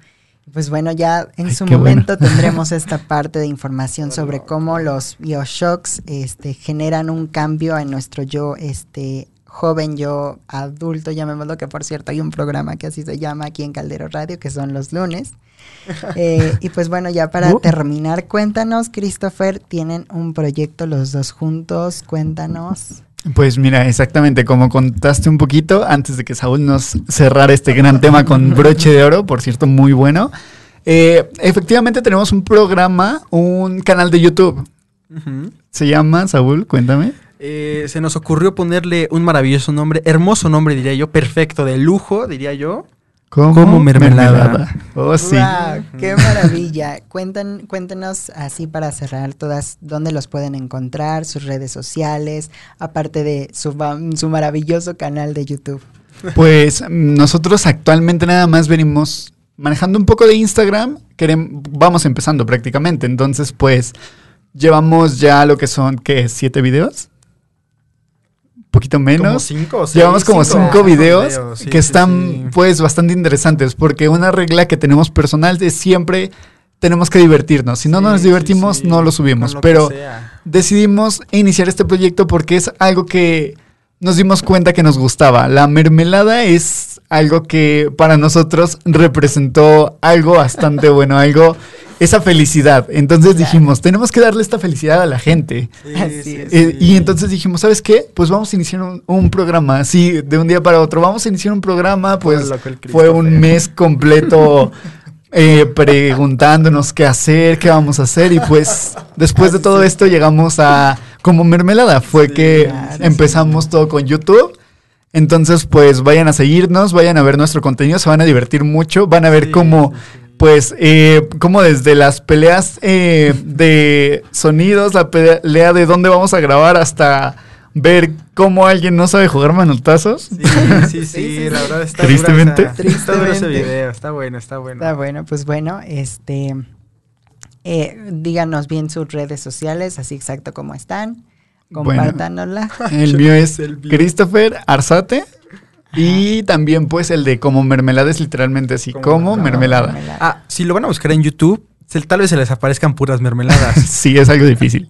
Pues bueno, ya en su momento tendremos esta parte de información sobre cómo los bioshocks este, generan un cambio en nuestro yo este, joven, yo adulto, llamémoslo, que por cierto hay un programa que así se llama aquí en Caldero Radio, que son los lunes. Eh, y pues bueno, ya para uh. terminar, cuéntanos, Christopher, tienen un proyecto los dos juntos, cuéntanos. Pues mira, exactamente como contaste un poquito antes de que Saúl nos cerrara este gran tema con broche de oro, por cierto, muy bueno. Eh, efectivamente tenemos un programa, un canal de YouTube. Se llama, Saúl, cuéntame. Eh, se nos ocurrió ponerle un maravilloso nombre, hermoso nombre diría yo, perfecto, de lujo diría yo. Como, mermelada. Oh, sí. ¡Qué maravilla! Cuentan, cuéntenos así para cerrar todas, dónde los pueden encontrar, sus redes sociales, aparte de su, su maravilloso canal de YouTube. Pues nosotros actualmente nada más venimos manejando un poco de Instagram, queremos, vamos empezando prácticamente, entonces pues llevamos ya lo que son, ¿qué? ¿Siete videos? Poquito menos. cinco, Llevamos como cinco, videos, que están pues bastante interesantes porque una regla que tenemos personal es siempre tenemos que divertirnos. Si no nos divertimos, no lo subimos. Pero decidimos iniciar este proyecto porque es algo que nos dimos cuenta que nos gustaba. La mermelada es algo que para nosotros representó algo bastante bueno, algo esa felicidad. Entonces dijimos, tenemos que darle esta felicidad a la gente. Eh, y entonces dijimos, ¿sabes qué? Pues vamos a iniciar un, programa, así, de un día para otro. Vamos a iniciar un programa, pues fue un mes completo. Eh, preguntándonos qué hacer, qué vamos a hacer y pues después de todo esto llegamos a como mermelada, fue que empezamos todo con YouTube. Entonces pues vayan a seguirnos, vayan a ver nuestro contenido, se van a divertir mucho, van a ver cómo pues eh, como desde las peleas eh, de sonidos, la pelea de dónde vamos a grabar hasta ver cómo alguien no sabe jugar manotazos. Sí, sí, sí, la verdad está Tristemente. Tristemente. ese video, está bueno, está bueno. Está bueno, pues bueno, este, eh, díganos bien sus redes sociales, así exacto como están, compártanosla. el mío es Christopher Arzate. Y también pues el de como mermelada es literalmente así, como, mermelada. Ah, si lo van a buscar en YouTube, tal vez se les aparezcan puras mermeladas. sí, es algo difícil.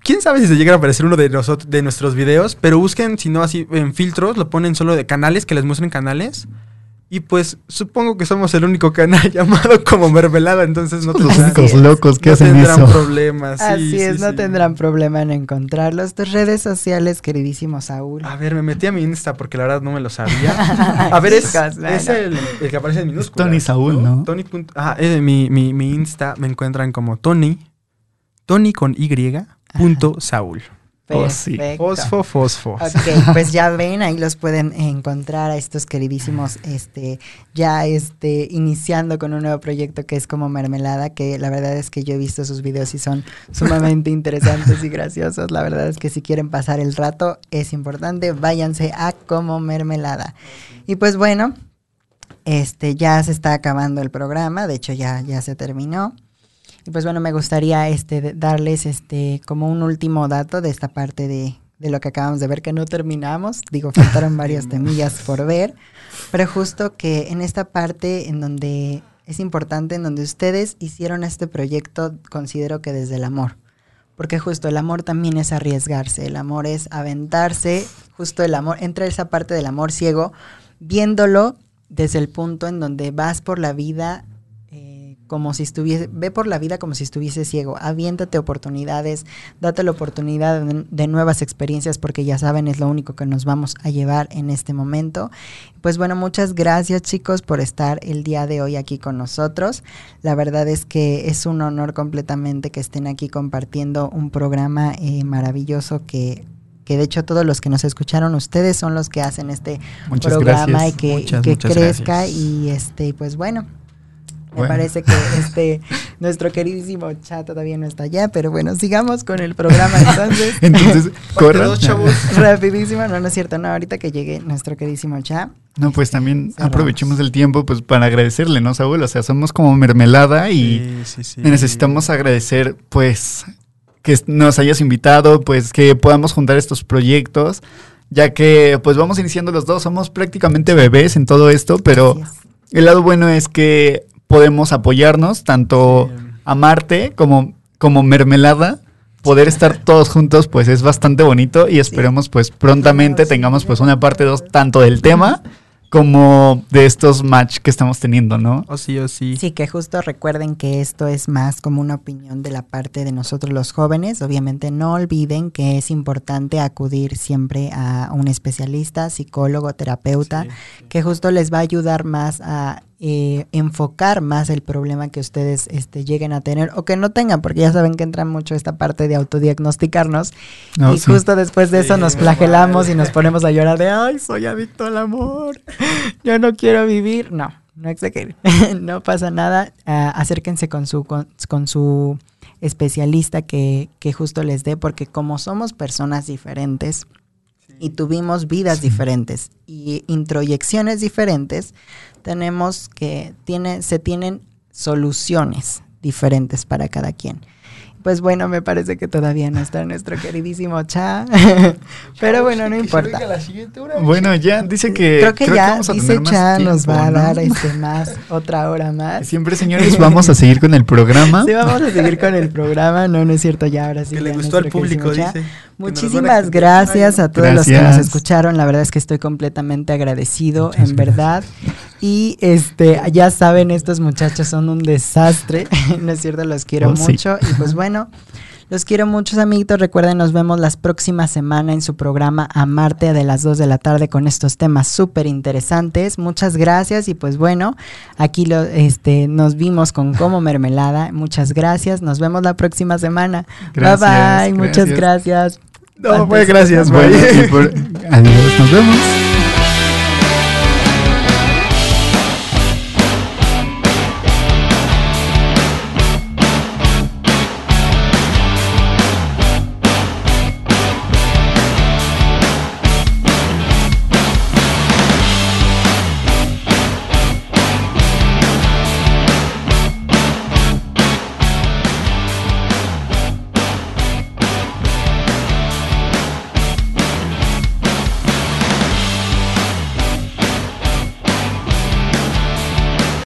Quién sabe si se llega a aparecer uno de, nosotros, de nuestros videos, pero busquen, si no así, en filtros, lo ponen solo de canales, que les muestren canales. Y pues supongo que somos el único canal llamado como mermelada, entonces no Los únicos locos que hacen tendrán problemas. Así es, no tendrán problema en encontrarlos. Tus redes sociales, queridísimo Saúl. A ver, me metí a mi Insta porque la verdad no me lo sabía. a ver, es, el, que aparece en minúsculas. Tony Saúl, ¿no? Tony. Ah, mi, mi, mi Insta me encuentran como Tony, Tony con Y, punto Saúl. Oh, fosfo, fosfo. Ok, pues ya ven, ahí los pueden encontrar a estos queridísimos, este, ya este, iniciando con un nuevo proyecto que es como Mermelada, que la verdad es que yo he visto sus videos y son sumamente interesantes y graciosos. La verdad es que si quieren pasar el rato, es importante, váyanse a como Mermelada. Y pues bueno, este, ya se está acabando el programa, de hecho ya, ya se terminó. Y pues bueno, me gustaría este, darles este, como un último dato de esta parte de, de lo que acabamos de ver, que no terminamos. Digo, faltaron varias temillas por ver. Pero justo que en esta parte en donde es importante, en donde ustedes hicieron este proyecto, considero que desde el amor. Porque justo el amor también es arriesgarse, el amor es aventarse, justo el amor, entra esa parte del amor ciego, viéndolo desde el punto en donde vas por la vida como si estuviese, ve por la vida como si estuviese ciego, aviéntate oportunidades, date la oportunidad de, nuevas experiencias porque ya saben es lo único que nos vamos a llevar en este momento. Pues bueno, muchas gracias chicos por estar el día de hoy aquí con nosotros. La verdad es que es un honor completamente que estén aquí compartiendo un programa eh, maravilloso que que de hecho todos los que nos escucharon ustedes son los que hacen este programa y que, crezca y este pues bueno me parece que este nuestro queridísimo chat todavía no está allá, pero bueno, sigamos con el programa entonces. entonces, corran. Rapidísimo, no, no es cierto, no, ahorita que llegue nuestro queridísimo chat. No, pues también aprovechemos el tiempo pues para agradecerle, ¿no, Saúl? O sea, somos como mermelada y necesitamos agradecer pues que nos hayas invitado, pues que podamos juntar estos proyectos, ya que pues vamos iniciando los dos, somos prácticamente bebés en todo esto, pero el lado bueno es que podemos apoyarnos, tanto a Marte como, como Mermelada, poder estar todos juntos pues es bastante bonito y esperemos pues prontamente tengamos pues una parte dos tanto del tema como de estos match que estamos teniendo, ¿no? O sí, o sí. Sí, que justo recuerden que esto es más como una opinión de la parte de nosotros los jóvenes. Obviamente no olviden que es importante acudir siempre a un especialista, psicólogo, terapeuta, que justo les va a ayudar más a eh, enfocar más el problema que ustedes este, lleguen a tener o que no tengan, porque ya saben que entra mucho esta parte de autodiagnosticarnos y justo después de eso nos flagelamos y nos ponemos a llorar de, ay, soy adicto al amor, yo no quiero vivir. No, no exageren, no pasa nada, ah, acérquense con su, con, su especialista que, que justo les dé, porque como somos personas diferentes, y tuvimos vidas diferentes y introyecciones diferentes, tenemos que tiene, se tienen soluciones diferentes para cada quien. Pues bueno, me parece que todavía no está nuestro queridísimo Cha. Pero bueno, no importa. Bueno, ya dice que. Creo que ya dice Cha nos va a dar este más, otra hora más. Siempre, señores, vamos a seguir con el programa. Sí, vamos a seguir con el programa. No, no es cierto, ya ahora sí. Que le gustó al público, dice. Muchísimas gracias a todos los que nos escucharon. La verdad es que estoy completamente agradecido, en verdad. Y este, ya saben, estos muchachos son un desastre. no es cierto, los quiero oh, mucho. Y pues bueno, los quiero muchos amiguitos. Recuerden, nos vemos la próxima semana en su programa Amarte de las 2 de la tarde con estos temas súper interesantes. Muchas gracias y pues bueno, aquí lo, este, nos vimos con Como Mermelada. Muchas gracias. Nos vemos la próxima semana. bye bye. Muchas gracias. No, pues gracias, güey. Adiós, nos vemos.